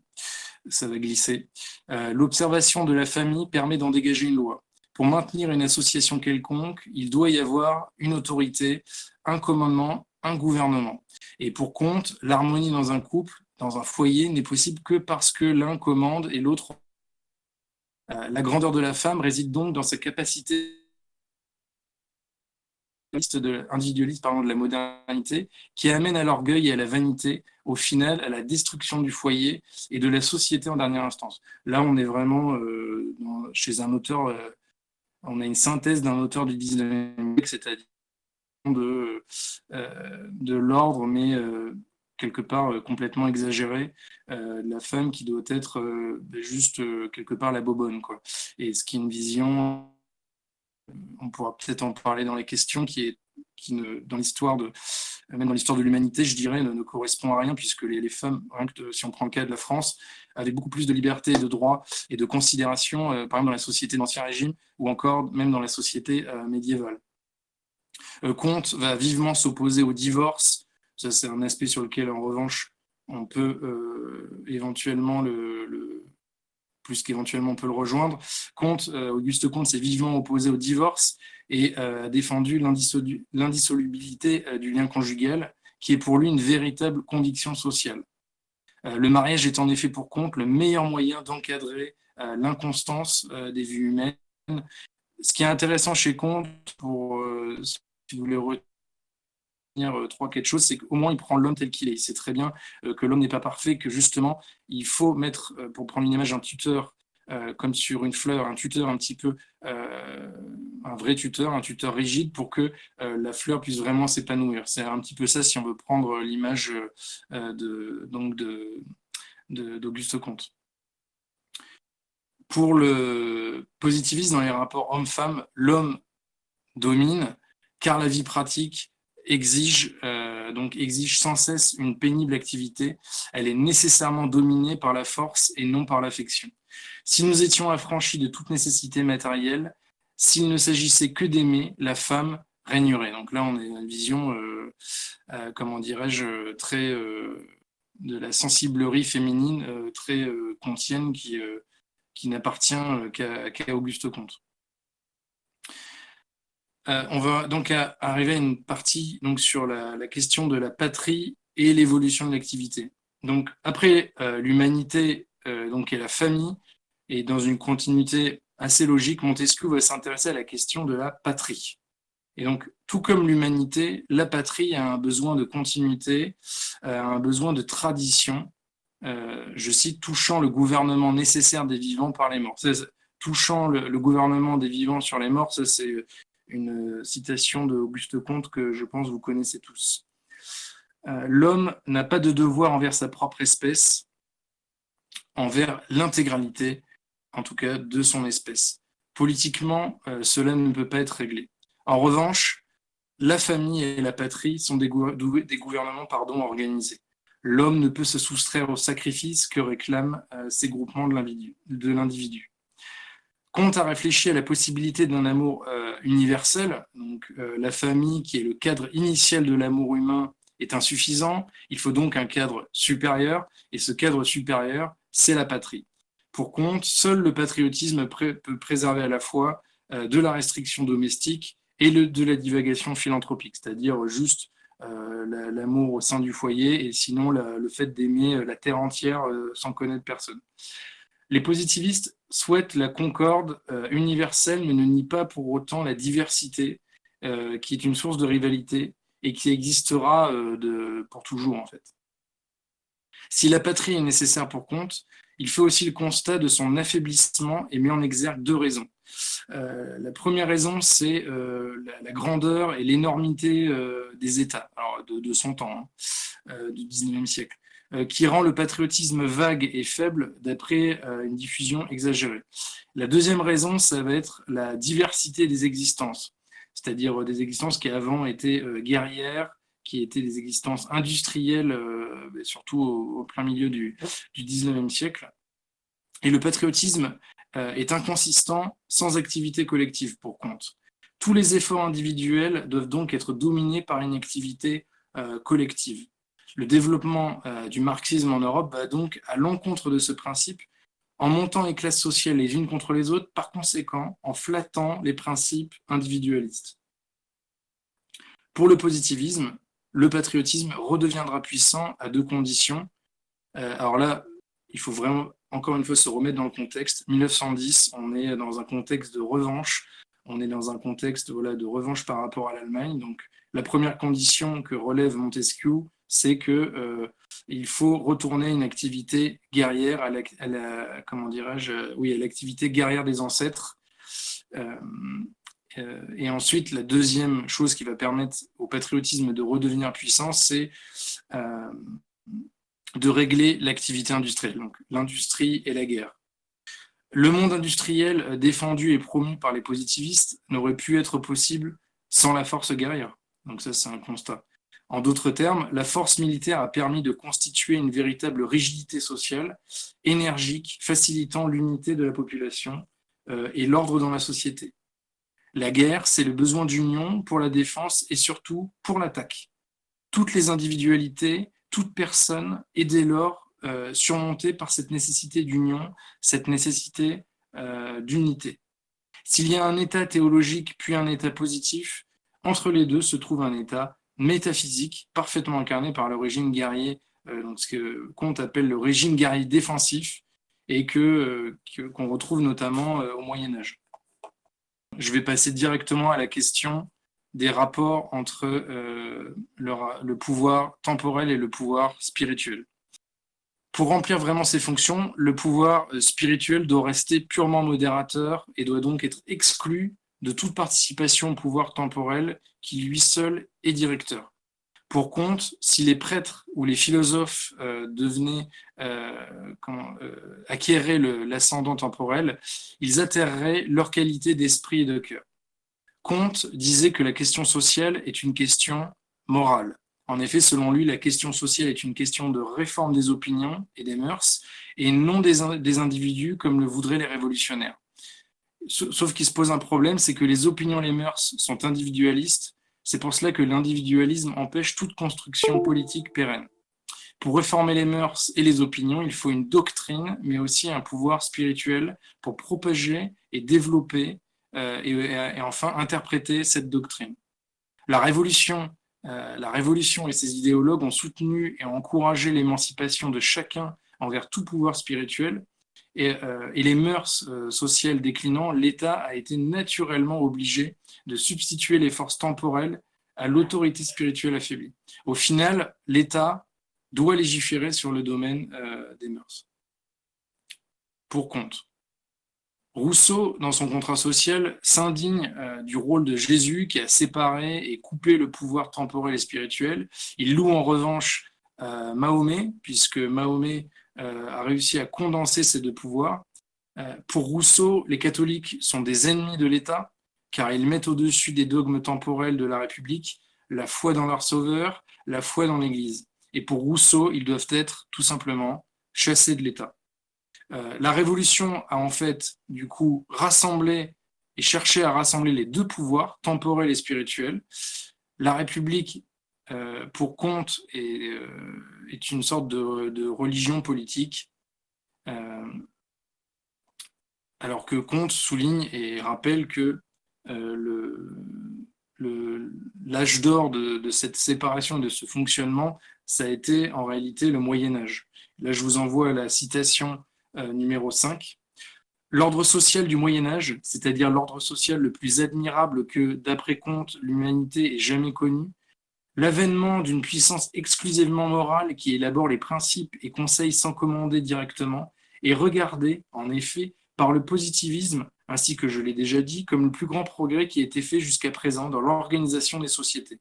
ça va glisser. L'observation de la famille permet d'en dégager une loi pour maintenir une association quelconque, il doit y avoir une autorité, un commandement, un gouvernement. Et pour compte, l'harmonie dans un couple, dans un foyer, n'est possible que parce que l'un commande et l'autre. Euh, la grandeur de la femme réside donc dans sa capacité individualiste pardon, de la modernité qui amène à l'orgueil et à la vanité, au final à la destruction du foyer et de la société en dernière instance. Là, on est vraiment euh, chez un auteur euh, on a une synthèse d'un auteur du 19e siècle, c'est-à-dire de, euh, de l'ordre, mais euh, quelque part euh, complètement exagéré, la femme qui doit être ben, juste quelque part la bobonne. Quoi. Et ce qui est une vision, on pourra peut-être en parler dans les questions, qui est qui ne, dans l'histoire de, même dans l'histoire de l'humanité, je dirais, ne, correspond à rien, puisque les, femmes, si on prend le cas de la France, avaient beaucoup plus de liberté, de droits et de considération, euh, par exemple dans la société d'Ancien Régime, ou encore même dans la société euh, médiévale. Euh, Comte va vivement s'opposer au divorce. Ça, c'est un aspect sur lequel, en revanche, on peut éventuellement le, plus qu'éventuellement on peut le rejoindre. Comte, Auguste Comte s'est vivement opposé au divorce et a défendu l'indissolubilité du lien conjugal, qui est pour lui une véritable conviction sociale. Euh, le mariage est en effet pour compte le meilleur moyen d'encadrer euh, l'inconstance euh, des vues humaines. Ce qui est intéressant chez Comte, pour si vous voulez euh, trois, quatre choses, c'est qu'au moins il prend l'homme tel qu'il est. Il sait très bien euh, que l'homme n'est pas parfait, que justement, il faut mettre, euh, pour prendre une image, un tuteur comme sur une fleur, un tuteur un petit peu, un vrai tuteur, un tuteur rigide pour que la fleur puisse vraiment s'épanouir. C'est un petit peu ça si on veut prendre l'image de, de, d'Auguste Comte. Pour le positivisme dans les rapports homme-femme, l'homme domine car la vie pratique exige, euh, exige sans cesse une pénible activité. Elle est nécessairement dominée par la force et non par l'affection. Si nous étions affranchis de toute nécessité matérielle, s'il ne s'agissait que d'aimer, la femme régnerait. Donc là, on a une vision, euh, euh, comment dirais-je, de la sensiblerie féminine, très contienne, qui n'appartient qu'à Auguste Comte. Euh, on va donc arriver à une partie donc, sur la, question de la patrie et l'évolution de l'activité. Donc, après euh, l'humanité euh, donc, et la famille, et dans une continuité assez logique, Montesquieu va s'intéresser à la question de la patrie. Et donc, tout comme l'humanité, la patrie a un besoin de continuité, un besoin de tradition, je cite, touchant le gouvernement nécessaire des vivants par les morts. Touchant le, le, gouvernement des vivants sur les morts, ça c'est une citation d'Auguste Comte que je pense vous connaissez tous. Euh, l'homme n'a pas de devoir envers sa propre espèce, envers l'intégralité, en tout cas, de son espèce. Politiquement, euh, cela ne peut pas être réglé. En revanche, la famille et la patrie sont des, gouvernements pardon, organisés. L'homme ne peut se soustraire au sacrifice que réclament euh, ces groupements de l'individu. Comte a réfléchi à la possibilité d'un amour euh, universel. Donc, euh, la famille, qui est le cadre initial de l'amour humain, est insuffisant. Il faut donc un cadre supérieur, et ce cadre supérieur, c'est la patrie. Pour Comte, seul le patriotisme peut préserver à la fois euh, de la restriction domestique et de la divagation philanthropique, c'est-à-dire juste l'amour au sein du foyer et sinon le fait d'aimer la terre entière sans connaître personne. Les positivistes souhaitent la concorde euh, universelle, mais ne nient pas pour autant la diversité, euh, qui est une source de rivalité et qui existera euh, pour toujours, en fait. Si la patrie est nécessaire pour compte, il fait aussi le constat de son affaiblissement et met en exergue deux raisons. la première raison, c'est la, grandeur et l'énormité des États, de, son temps, hein, du 19e siècle. Euh, qui rend le patriotisme vague et faible d'après euh, une diffusion exagérée. La deuxième raison, ça va être la diversité des existences, c'est-à-dire des existences qui avant étaient euh, guerrières, qui étaient des existences industrielles, surtout au, plein milieu du, 19e siècle. Et le patriotisme est inconsistant sans activité collective pour compte. Tous les efforts individuels doivent donc être dominés par une activité collective. Le développement euh, du marxisme en Europe va donc à l'encontre de ce principe en montant les classes sociales les unes contre les autres, par conséquent en flattant les principes individualistes. Pour le positivisme, le patriotisme redeviendra puissant à deux conditions. Euh, alors là, il faut vraiment, encore une fois, se remettre dans le contexte. 1910, on est dans un contexte de revanche, on est dans un contexte de revanche par rapport à l'Allemagne. Donc, la première condition que relève Montesquieu, c'est que euh, il faut retourner une activité guerrière à la, comment oui, à l'activité guerrière des ancêtres. Euh, euh, et ensuite, la deuxième chose qui va permettre au patriotisme de redevenir puissant, c'est de régler l'activité industrielle, donc l'industrie et la guerre. Le monde industriel défendu et promu par les positivistes n'aurait pu être possible sans la force guerrière. Donc ça, c'est un constat. En d'autres termes, la force militaire a permis de constituer une véritable rigidité sociale, énergique, facilitant l'unité de la population euh, et l'ordre dans la société. La guerre, c'est le besoin d'union pour la défense et surtout pour l'attaque. Toutes les individualités, toute personne est dès lors euh, surmontée par cette nécessité d'union, cette nécessité euh, d'unité. S'il y a un état théologique puis un état positif, entre les deux se trouve un état métaphysique parfaitement incarné par le régime guerrier, euh, donc ce que Comte appelle le régime guerrier défensif, et que euh, qu'on retrouve notamment euh, au Moyen Âge. Je vais passer directement à la question des rapports entre le pouvoir temporel et le pouvoir spirituel. Pour remplir vraiment ses fonctions, le pouvoir spirituel doit rester purement modérateur et doit donc être exclu de toute participation au pouvoir temporel qui lui seul est directeur. Pour compte, si les prêtres ou les philosophes euh, devenaient euh, euh, acquéraient l'ascendant temporel, ils atterreraient leur qualité d'esprit et de cœur. Comte disait que la question sociale est une question morale. En effet, selon lui, la question sociale est une question de réforme des opinions et des mœurs, et non des individus comme le voudraient les révolutionnaires. Sauf qu'il se pose un problème, c'est que les opinions les mœurs sont individualistes. C'est pour cela que l'individualisme empêche toute construction politique pérenne. Pour réformer les mœurs et les opinions, il faut une doctrine, mais aussi un pouvoir spirituel pour propager et développer euh, et, enfin interpréter cette doctrine. La révolution, euh, la révolution et ses idéologues ont soutenu et encouragé l'émancipation de chacun envers tout pouvoir spirituel, euh, et, les mœurs euh, sociales déclinant, l'État a été naturellement obligé de substituer les forces temporelles à l'autorité spirituelle affaiblie. Au final, l'État doit légiférer sur le domaine euh, des mœurs. Pour compte. Rousseau, dans son contrat social, s'indigne du rôle de Jésus qui a séparé et coupé le pouvoir temporel et spirituel. Il loue en revanche Mahomet, puisque Mahomet a réussi à condenser ces deux pouvoirs. Euh, pour Rousseau, les catholiques sont des ennemis de l'État, car ils mettent au-dessus des dogmes temporels de la République la foi dans leur sauveur, la foi dans l'Église. Et pour Rousseau, ils doivent être tout simplement chassés de l'État. Euh, la Révolution a en fait, du coup, rassemblé et cherché à rassembler les deux pouvoirs, temporels et spirituels. La République euh, pour Comte est, euh, est, une sorte de, religion politique, euh, alors que Comte souligne et rappelle que l'âge d'or de, cette séparation de ce fonctionnement, ça a été en réalité le Moyen Âge. Là, je vous envoie la citation numéro 5. L'ordre social du Moyen Âge, c'est-à-dire l'ordre social le plus admirable que, d'après Comte, l'humanité ait jamais connu, L'avènement d'une puissance exclusivement morale qui élabore les principes et conseille sans commander directement est regardé, en effet, par le positivisme, ainsi que je l'ai déjà dit, comme le plus grand progrès qui a été fait jusqu'à présent dans l'organisation des sociétés.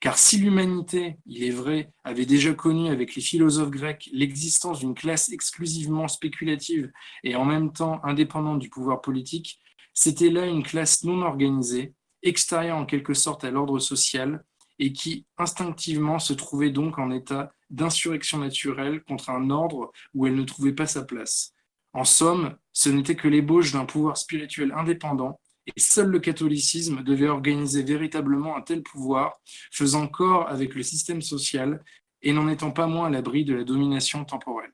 Car si l'humanité, il est vrai, avait déjà connu avec les philosophes grecs l'existence d'une classe exclusivement spéculative et en même temps indépendante du pouvoir politique, c'était là une classe non organisée, extérieure en quelque sorte à l'ordre social, et qui instinctivement se trouvait donc en état d'insurrection naturelle contre un ordre où elle ne trouvait pas sa place. En somme, ce n'était que l'ébauche d'un pouvoir spirituel indépendant, et seul le catholicisme devait organiser véritablement un tel pouvoir, faisant corps avec le système social et n'en étant pas moins à l'abri de la domination temporelle.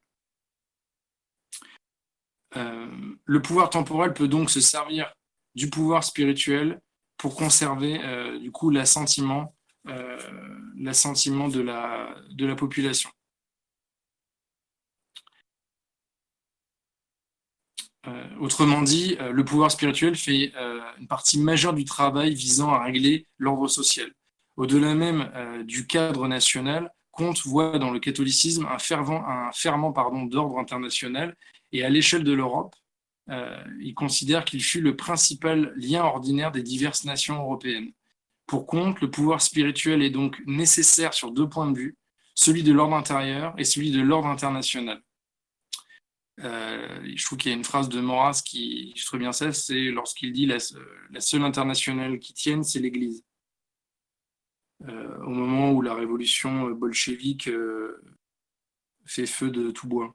Euh, le pouvoir temporel peut donc se servir du pouvoir spirituel pour conserver euh, du coup l'assentiment l'assentiment de la, de la population. Euh, autrement dit, euh, le pouvoir spirituel fait une partie majeure du travail visant à régler l'ordre social. Au-delà même du cadre national, Comte voit dans le catholicisme un, fervent, un ferment d'ordre international et à l'échelle de l'Europe, il considère qu'il fut le principal lien ordinaire des diverses nations européennes. Pour Comte, le pouvoir spirituel est donc nécessaire sur deux points de vue, celui de l'ordre intérieur et celui de l'ordre international. Euh, je trouve qu'il y a une phrase de Maurras qui illustre bien ça, c'est lorsqu'il dit la, la, seule internationale qui tienne, c'est l'Église. Euh, au moment où la révolution bolchevique euh, fait feu de tout bois.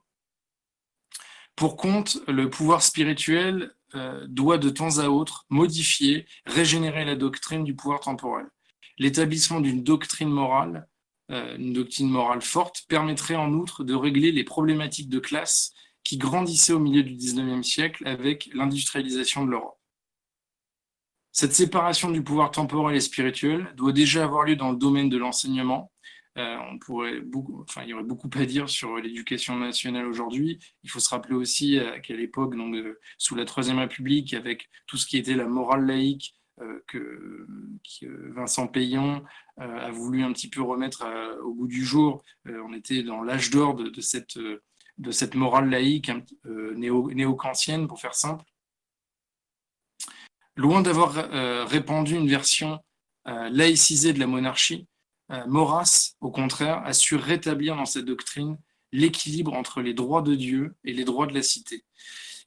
Pour Comte, le pouvoir spirituel euh, doit de temps à autre modifier, régénérer la doctrine du pouvoir temporel. L'établissement d'une doctrine morale, euh, une doctrine morale forte, permettrait en outre de régler les problématiques de classe qui grandissaient au milieu du XIXe siècle avec l'industrialisation de l'Europe. Cette séparation du pouvoir temporel et spirituel doit déjà avoir lieu dans le domaine de l'enseignement, euh, on pourrait beaucoup, enfin, il y aurait beaucoup à dire sur l'éducation nationale aujourd'hui. Il faut se rappeler aussi qu'à l'époque, donc, sous la Troisième République, avec tout ce qui était la morale laïque, que, Vincent Payon a voulu un petit peu remettre au bout du jour. on était dans l'âge d'or de, cette, morale laïque néo-kantienne, pour faire simple. Loin d'avoir répandu une version laïcisée de la monarchie, Maurras, au contraire, a su rétablir dans cette doctrine l'équilibre entre les droits de Dieu et les droits de la cité.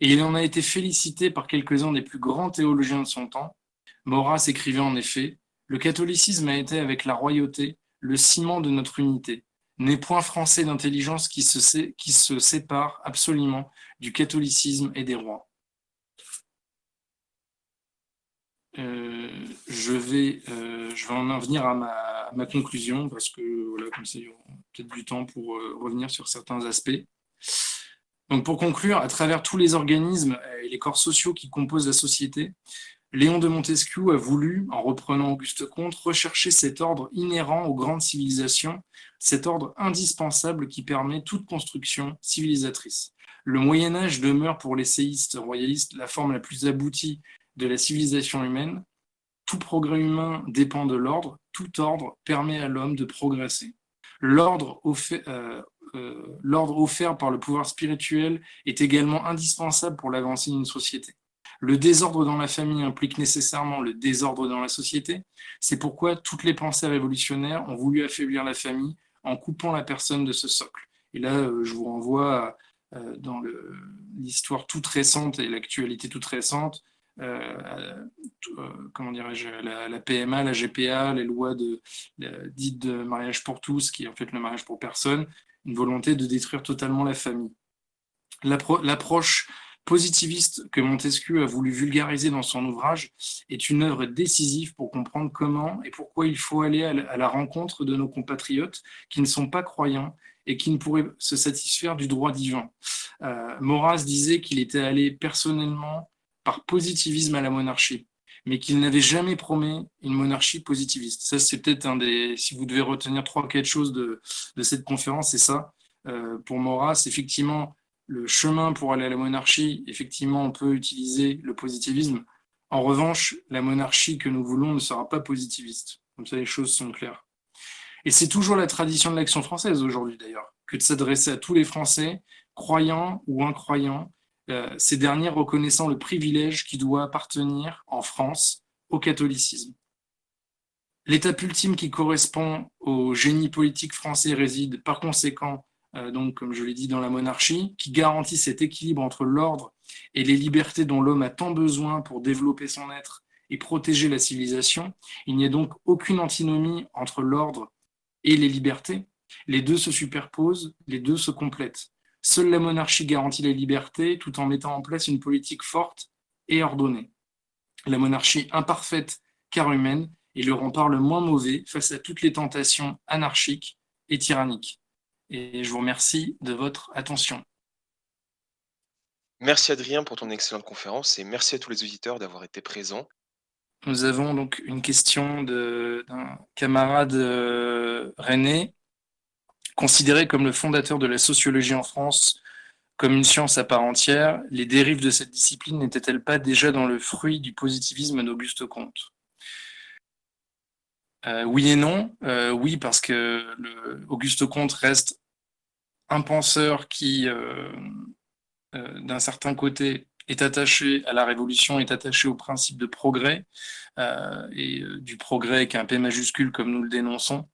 Et il en a été félicité par quelques-uns des plus grands théologiens de son temps. Maurras écrivait en effet Le catholicisme a été avec la royauté le ciment de notre unité, n'est point français d'intelligence qui se sépare absolument du catholicisme et des rois. Euh, je, vais, euh, je vais en venir à ma, conclusion parce que voilà, comme ça, il y aura peut-être du temps pour euh, revenir sur certains aspects. Donc pour conclure, à travers tous les organismes et les corps sociaux qui composent la société, Léon de Montesquieu a voulu, en reprenant Auguste Comte, rechercher cet ordre inhérent aux grandes civilisations, cet ordre indispensable qui permet toute construction civilisatrice. Le Moyen Âge demeure pour les séistes royalistes la forme la plus aboutie de la civilisation humaine. Tout progrès humain dépend de l'ordre, tout ordre permet à l'homme de progresser. L'ordre euh, euh, l'ordre offert par le pouvoir spirituel est également indispensable pour l'avancée d'une société. Le désordre dans la famille implique nécessairement le désordre dans la société. C'est pourquoi toutes les pensées révolutionnaires ont voulu affaiblir la famille en coupant la personne de ce socle. Et là, euh, je vous renvoie dans l'histoire toute récente et l'actualité toute récente comment dirais-je, la, PMA, la GPA, les lois de, dites de mariage pour tous, qui est en fait le mariage pour personne, une volonté de détruire totalement la famille. L'approche positiviste que Montesquieu a voulu vulgariser dans son ouvrage est une œuvre décisive pour comprendre comment et pourquoi il faut aller à la rencontre de nos compatriotes qui ne sont pas croyants et qui ne pourraient se satisfaire du droit divin. Euh, Maurras disait qu'il était allé personnellement par positivisme à la monarchie, mais qu'il n'avait jamais promis une monarchie positiviste. Ça, c'est peut-être un des. Si vous devez retenir trois, quatre choses de, de cette conférence, c'est ça. Euh, pour Maurras, effectivement, le chemin pour aller à la monarchie, effectivement, on peut utiliser le positivisme. En revanche, la monarchie que nous voulons ne sera pas positiviste. Comme ça, les choses sont claires. Et c'est toujours la tradition de l'action française aujourd'hui, d'ailleurs, que de s'adresser à tous les Français, croyants ou incroyants, ces derniers reconnaissant le privilège qui doit appartenir en France au catholicisme. L'étape ultime qui correspond au génie politique français réside par conséquent, euh, donc comme je l'ai dit, dans la monarchie, qui garantit cet équilibre entre l'ordre et les libertés dont l'homme a tant besoin pour développer son être et protéger la civilisation. Il n'y a donc aucune antinomie entre l'ordre et les libertés. Les deux se superposent, les deux se complètent. Seule la monarchie garantit la liberté tout en mettant en place une politique forte et ordonnée. La monarchie imparfaite car humaine est le rempart le moins mauvais face à toutes les tentations anarchiques et tyranniques. Et je vous remercie de votre attention. Merci Adrien pour ton excellente conférence et merci à tous les auditeurs d'avoir été présents. Nous avons donc une question d'un camarade euh, René Considéré comme le fondateur de la sociologie en France comme une science à part entière, les dérives de cette discipline n'étaient-elles pas déjà dans le fruit du positivisme d'Auguste Comte? Euh, Oui et non. Euh, oui, parce que Auguste Comte reste un penseur qui, euh, d'un certain côté, est attaché à la révolution, est attaché au principe de progrès, et du progrès avec un P majuscule comme nous le dénonçons.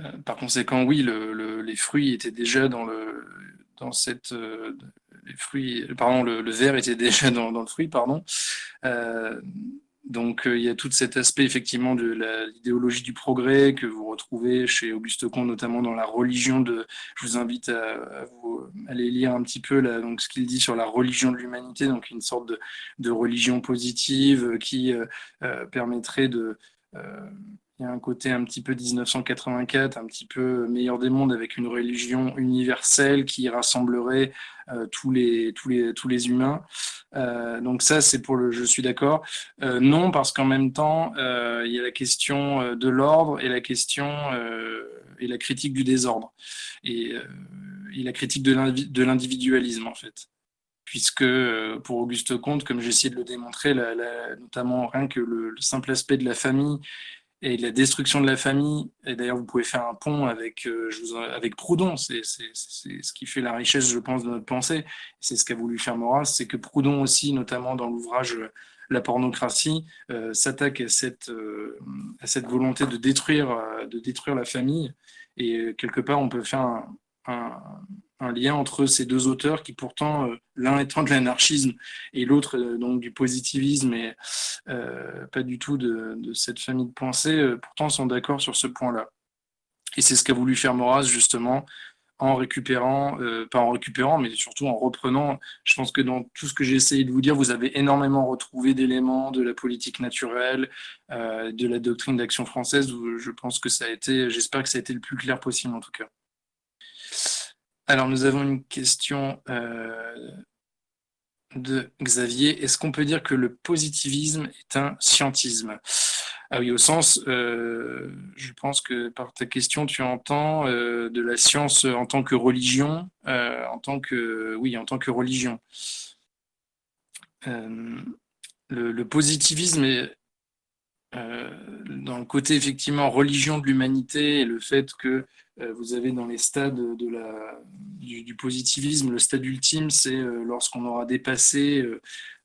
Euh, par conséquent, oui, les fruits étaient déjà dans le euh, pardon le, verre était déjà dans, le fruit pardon euh, donc il y a tout cet aspect effectivement de l'idéologie du progrès que vous retrouvez chez Auguste Comte, notamment dans la religion de. Je vous invite à, aller lire un petit peu ce qu'il dit sur la religion de l'humanité, donc une sorte de religion positive qui permettrait de il y a un côté un petit peu 1984, un petit peu meilleur des mondes avec une religion universelle qui rassemblerait euh, tous, les, tous, les, tous les humains. Euh, donc ça, c'est pour le je suis d'accord. Euh, non, parce qu'en même temps, il y a la question de l'ordre et la question et la critique du désordre et, et la critique de l'individualisme en fait puisque pour Auguste Comte, comme j'ai essayé de le démontrer, notamment rien que le, simple aspect de la famille et la destruction de la famille, et d'ailleurs vous pouvez faire un pont avec, avec Proudhon, c'est ce qui fait la richesse, je pense, de notre pensée, c'est ce qu'a voulu faire Maurras, c'est que Proudhon aussi, notamment dans l'ouvrage la pornocratie euh, s'attaque à cette, euh, à cette volonté de détruire, euh, de détruire la famille. Et quelque part, on peut faire un, lien entre ces deux auteurs qui pourtant, l'un étant de l'anarchisme et l'autre donc du positivisme et pas du tout de, cette famille de pensée, pourtant sont d'accord sur ce point-là. Et c'est ce qu'a voulu faire Maurras justement en récupérant, euh, pas en récupérant, mais surtout en reprenant. Je pense que dans tout ce que j'ai essayé de vous dire, vous avez énormément retrouvé d'éléments de la politique naturelle, euh, de la doctrine d'action française. Je pense que ça a été, j'espère que ça a été le plus clair possible en tout cas. Alors nous avons une question euh, de Xavier. Est-ce qu'on peut dire que le positivisme est un scientisme? Ah oui, au sens, euh, je pense que par ta question, tu entends euh, de la science en tant que religion, en tant que, oui, en tant que religion. Le, positivisme est dans le côté effectivement religion de l'humanité et le fait que vous avez dans les stades de la, du, positivisme, le stade ultime, c'est lorsqu'on aura dépassé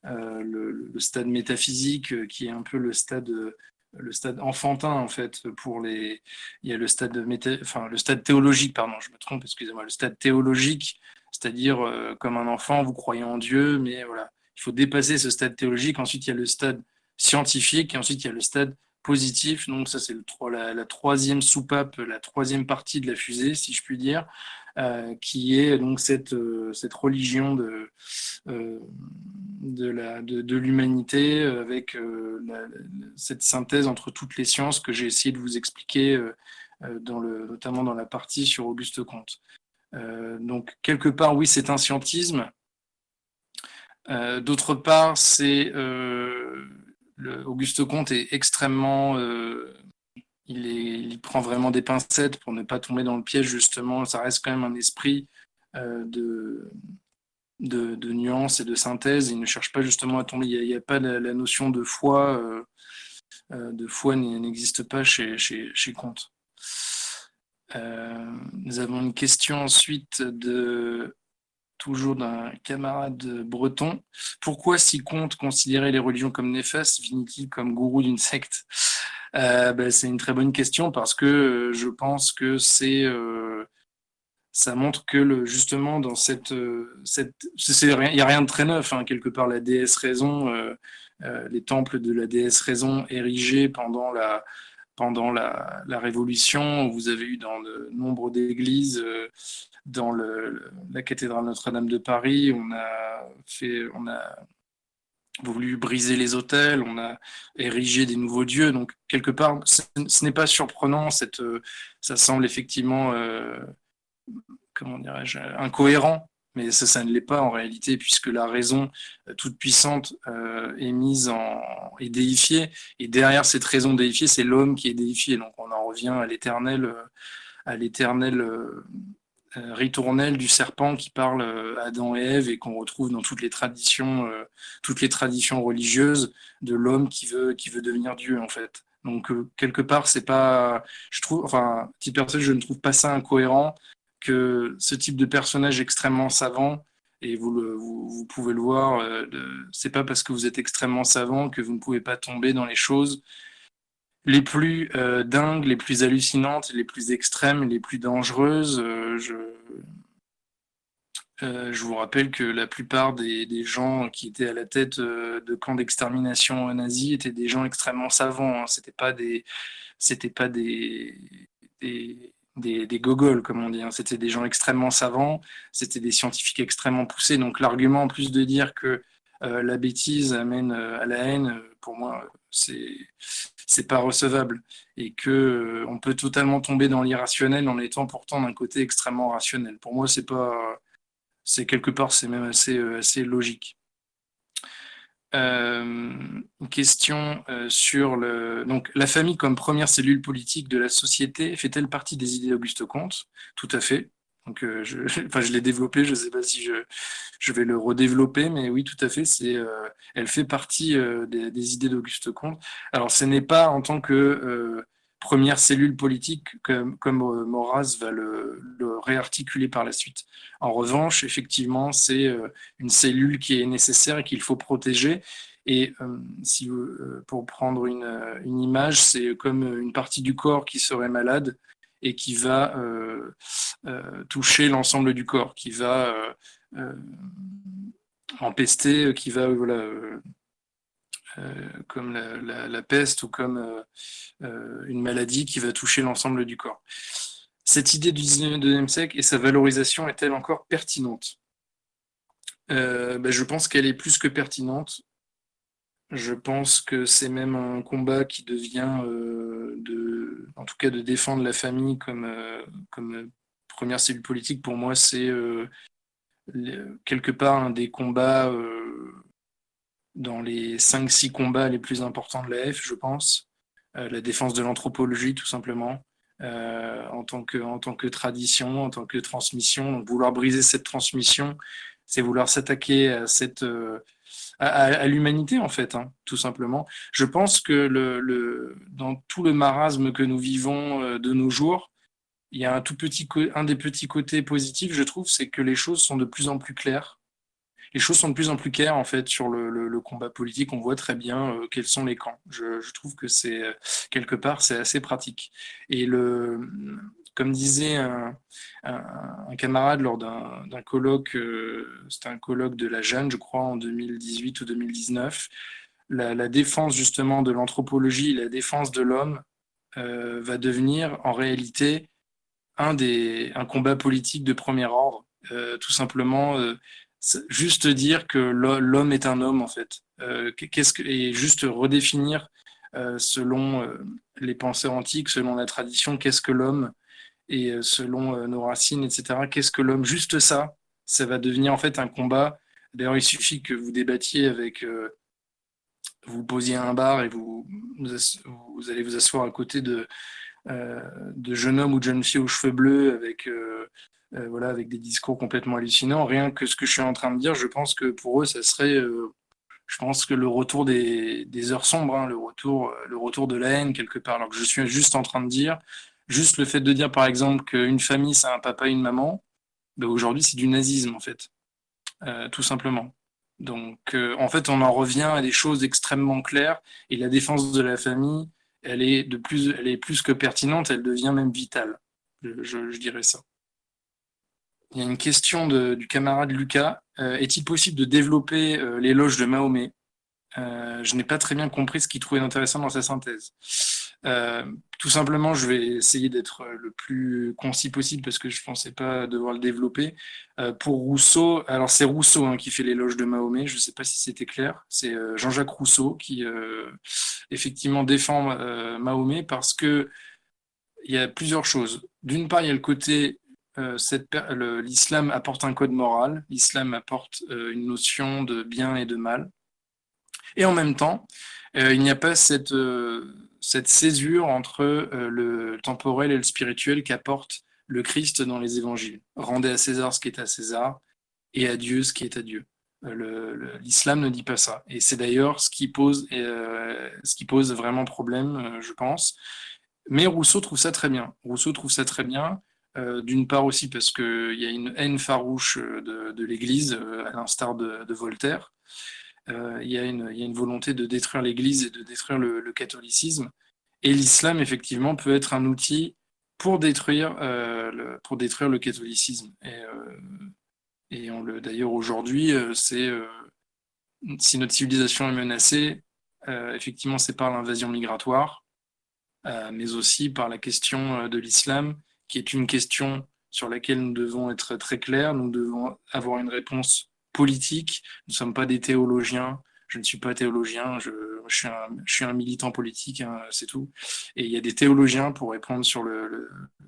le, le, stade métaphysique, qui est un peu le stade le stade enfantin en fait pour les il y a le stade enfin le stade théologique pardon je me trompe excusez-moi le stade théologique c'est-à-dire euh, comme un enfant vous croyez en Dieu mais voilà. Il faut dépasser ce stade théologique ensuite il y a le stade scientifique et ensuite il y a le stade positif donc ça c'est la, la troisième soupape la troisième partie de la fusée si je puis dire euh, qui est donc cette, euh, cette religion de, euh, de, la, de, l'humanité avec cette synthèse entre toutes les sciences que j'ai essayé de vous expliquer, dans le, notamment dans la partie sur Auguste Comte. donc, quelque part, oui, c'est un scientisme. D'autre part, c'est Auguste Comte est extrêmement il, prend vraiment des pincettes pour ne pas tomber dans le piège, justement. Ça reste quand même un esprit euh, de, nuance et de synthèse. Il ne cherche pas justement à tomber. Il n'y a, pas la, notion de foi. Euh, euh, de foi n'existe pas chez, chez, chez Comte. nous avons une question ensuite de toujours d'un camarade breton. Pourquoi si Comte considérait les religions comme néfastes, finit-il comme gourou d'une secte? Euh, ben, C'est une très bonne question parce que euh, je pense que c'est euh, ça montre que le, justement dans cette, cette il n'y a rien de très neuf hein, quelque part la déesse raison, les temples de la déesse raison érigés pendant la pendant la, révolution, vous avez eu dans de nombre d'églises dans le, la cathédrale Notre-Dame de Paris, on a voulu briser les hôtels, on a érigé des nouveaux dieux. Donc quelque part, ce n'est pas surprenant. Cette, ça semble effectivement, euh, comment dirais-je, incohérent. Mais ça, ça ne l'est pas en réalité, puisque la raison euh, toute puissante euh, est mise en est déifiée, et derrière cette raison déifiée, c'est l'homme qui est déifié. Donc on en revient à l'éternel, à l'éternel euh, ritournelle du serpent qui parle Adam et Ève et qu'on retrouve dans toutes les traditions, euh, toutes les traditions religieuses de l'homme qui veut, qui veut devenir Dieu en fait. Donc euh, quelque part, c'est pas, je trouve, enfin, petite personne, je ne trouve pas ça incohérent ce type de personnage extrêmement savant et vous, le, pouvez le voir, c'est pas parce que vous êtes extrêmement savant que vous ne pouvez pas tomber dans les choses les plus euh, dingues, les plus hallucinantes, les plus extrêmes, les plus dangereuses. Euh, je, euh, vous rappelle que la plupart des, gens qui étaient à la tête de camps d'extermination nazis étaient des gens extrêmement savants. Hein. C'était pas des, pas des des, gogoles, comme on dit. Hein. C'était des gens extrêmement savants, c'était des scientifiques extrêmement poussés. Donc l'argument, en plus de dire que la bêtise amène à la haine, pour moi, c'est c'est pas recevable et que euh, peut totalement tomber dans l'irrationnel en étant pourtant d'un côté extrêmement rationnel. Pour moi, c'est pas, c'est quelque part, c'est même euh, assez logique. Euh, une question sur le donc la famille comme première cellule politique de la société fait-elle partie des idées d'Auguste Comte? Tout à fait. Donc, je, enfin, je l'ai développé. Je ne sais pas si je, je vais le redévelopper, mais oui, tout à fait. C'est, elle fait partie des, idées d'Auguste Comte. Alors, ce n'est pas en tant que première cellule politique comme, comme euh, Maurras va le, réarticuler par la suite. En revanche, effectivement, c'est euh, une cellule qui est nécessaire et qu'il faut protéger. Et euh, si, pour prendre une, image, c'est comme une partie du corps qui serait malade et qui va toucher l'ensemble du corps, qui va empester, qui va voilà, comme la, peste ou comme euh, euh, une maladie qui va toucher l'ensemble du corps. Cette idée du 19e siècle et sa valorisation est-elle encore pertinente? Ben, Je pense qu'elle est plus que pertinente. Je pense que c'est même un combat qui devient, de, en tout cas, de défendre la famille comme première cellule politique. Pour moi, c'est quelque part un des combats dans les 5-6 combats les plus importants de la F, je pense. Euh, la défense de l'anthropologie, tout simplement, euh, en, tant que, en tant que tradition, en tant que transmission. Donc, vouloir briser cette transmission, c'est vouloir s'attaquer à cette. Euh, à, l'humanité en fait, hein, tout simplement. Je pense que le, le, dans tout le marasme que nous vivons de nos jours, il y a un tout petit un des petits côtés positifs, je trouve, c'est que les choses sont de plus en plus claires les choses sont de plus en plus claires en fait sur le, combat politique. On voit très bien euh, quels sont les camps. Je, trouve que c'est euh, quelque part c'est assez pratique. Et le, comme disait un, camarade lors d'un colloque, euh, c'était un colloque de la Jeanne, je crois, en 2018 ou 2019. La, défense justement de l'anthropologie, la défense de l'homme va devenir en réalité un des un combat politique de premier ordre. tout simplement, juste dire que l'homme est un homme en fait. Euh, que et juste redéfinir euh, selon euh, les pensées antiques, selon la tradition, qu'est-ce que l'homme et selon nos racines, etc. Qu'est-ce que l'homme? Juste ça, ça va devenir en fait un combat. D'ailleurs, il suffit que vous débattiez avec, vous posiez un bar et vous, vous allez vous asseoir à côté de de jeunes hommes ou de jeunes filles aux cheveux bleus avec euh, voilà, avec des discours complètement hallucinants. Rien que ce que je suis en train de dire, je pense que pour eux, ça serait, euh, je pense que le retour des, heures sombres, hein, le retour, euh, le retour de la haine quelque part. Alors que je suis juste en train de dire, juste le fait de dire par exemple qu'une famille, c'est un papa et une maman, ben aujourd'hui, c'est du nazisme en fait, tout simplement. Donc, en fait, on en revient à des choses extrêmement claires et la défense de la famille, elle est de plus, elle est plus que pertinente, elle devient même vitale. je dirais ça. Il y a une question du camarade Lucas. Euh, est-il possible de développer euh, l'éloge de Mahomet? Euh, Je n'ai pas très bien compris ce qu'il trouvait intéressant dans sa synthèse. tout simplement, je vais essayer d'être le plus concis possible parce que je ne pensais pas devoir le développer. pour Rousseau, alors c'est Rousseau hein, qui fait l'éloge de Mahomet, je ne sais pas si c'était clair, c'est Jean-Jacques Rousseau qui effectivement défend Mahomet parce que il y a plusieurs choses. D'une part, il y a le côté l'islam apporte un code moral, l'islam apporte euh, une notion de bien et de mal. Et en même temps, euh, il n'y a pas cette, cette césure entre le temporel et le spirituel qu'apporte le Christ dans les évangiles. Rendez à César ce qui est à César et à Dieu ce qui est à Dieu. L'islam ne dit pas ça. Et c'est d'ailleurs ce, qui pose, ce qui pose vraiment problème, je pense. Mais Rousseau trouve ça très bien. Rousseau trouve ça très bien. Euh, d'une part aussi parce qu'il y a une haine farouche euh, de, l'Église, euh, à l'instar de, Voltaire. Il y, a une volonté de détruire l'Église et de détruire le, catholicisme. Et l'islam, effectivement, peut être un outil pour détruire, le, pour détruire le catholicisme. Et, et d'ailleurs, aujourd'hui, c'est si notre civilisation est menacée, effectivement, c'est par l'invasion migratoire, mais aussi par la question de l'islam qui est une question sur laquelle nous devons être très clairs, nous devons avoir une réponse politique. Nous ne sommes pas des théologiens. Je ne suis pas théologien, je, suis, un, militant politique, hein, c'est tout. Et il y a des théologiens pour répondre sur,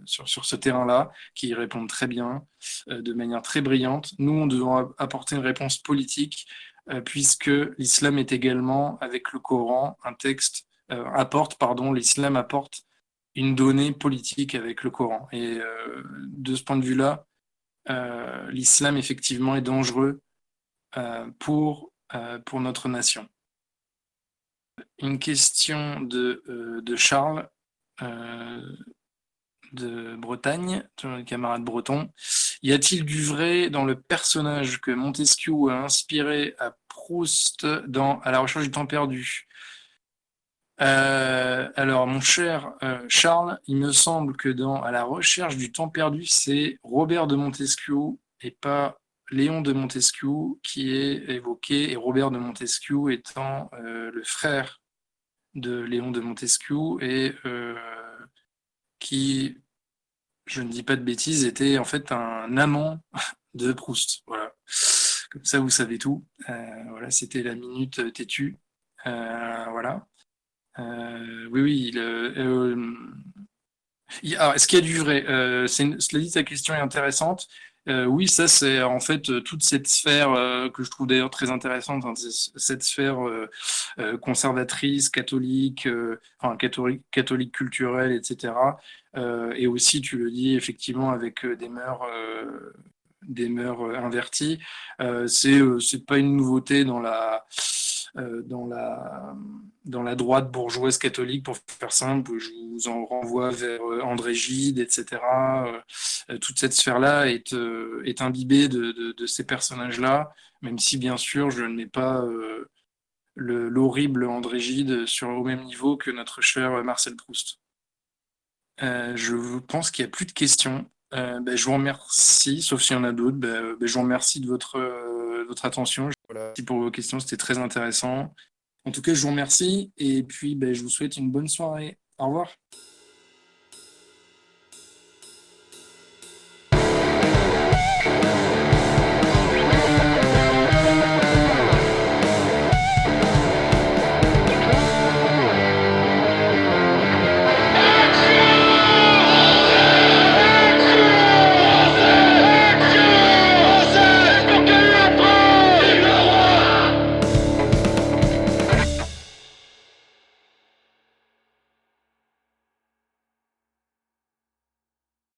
ce terrain-là, qui répondent très bien, euh, de manière très brillante. Nous, on devons apporter une réponse politique, euh, puisque l'islam est également, avec le Coran, un texte, euh, apporte, pardon, l'islam apporte une donnée politique avec le Coran. Et euh, de ce point de vue-là, l'islam effectivement est dangereux pour, pour notre nation. Une question de, de Charles de Bretagne, camarade breton. Y a-t-il du vrai dans le personnage que Montesquieu a inspiré à Proust dans À la recherche du temps perdu euh, alors, mon cher euh, Charles, il me semble que dans À la recherche du temps perdu, c'est Robert de Montesquieu et pas Léon de Montesquieu qui est évoqué, et Robert de Montesquieu étant euh, le frère de Léon de Montesquieu et qui, je ne dis pas de bêtises, était en fait un amant de Proust. Voilà. Comme ça, vous savez tout. voilà, c'était la minute têtue. voilà. Euh, oui, oui. Euh, est-ce qu'il y a du vrai? Euh, Cela dit, ta question est intéressante. oui, ça c'est en fait toute cette sphère que je trouve d'ailleurs très intéressante, hein, cette sphère conservatrice, catholique, enfin catholique, culturelle, etc. et aussi, tu le dis effectivement avec des mœurs des mœurs inverties. c'est c'est pas une nouveauté dans la euh, dans, la, dans la droite bourgeoise catholique, pour faire simple, je vous en renvoie vers euh, André Gide, etc. Euh, toute cette sphère-là est, est imbibée de, de, ces personnages-là, même si bien sûr je ne mets pas l'horrible André Gide sur, au même niveau que notre cher Marcel Proust. je pense qu'il n'y a plus de questions. Ben, je vous remercie, sauf s'il y en a d'autres. Ben, ben, je vous remercie de votre, votre attention. Merci pour vos questions, c'était très intéressant. En tout cas, je vous remercie et puis ben, je vous souhaite une bonne soirée. Au revoir.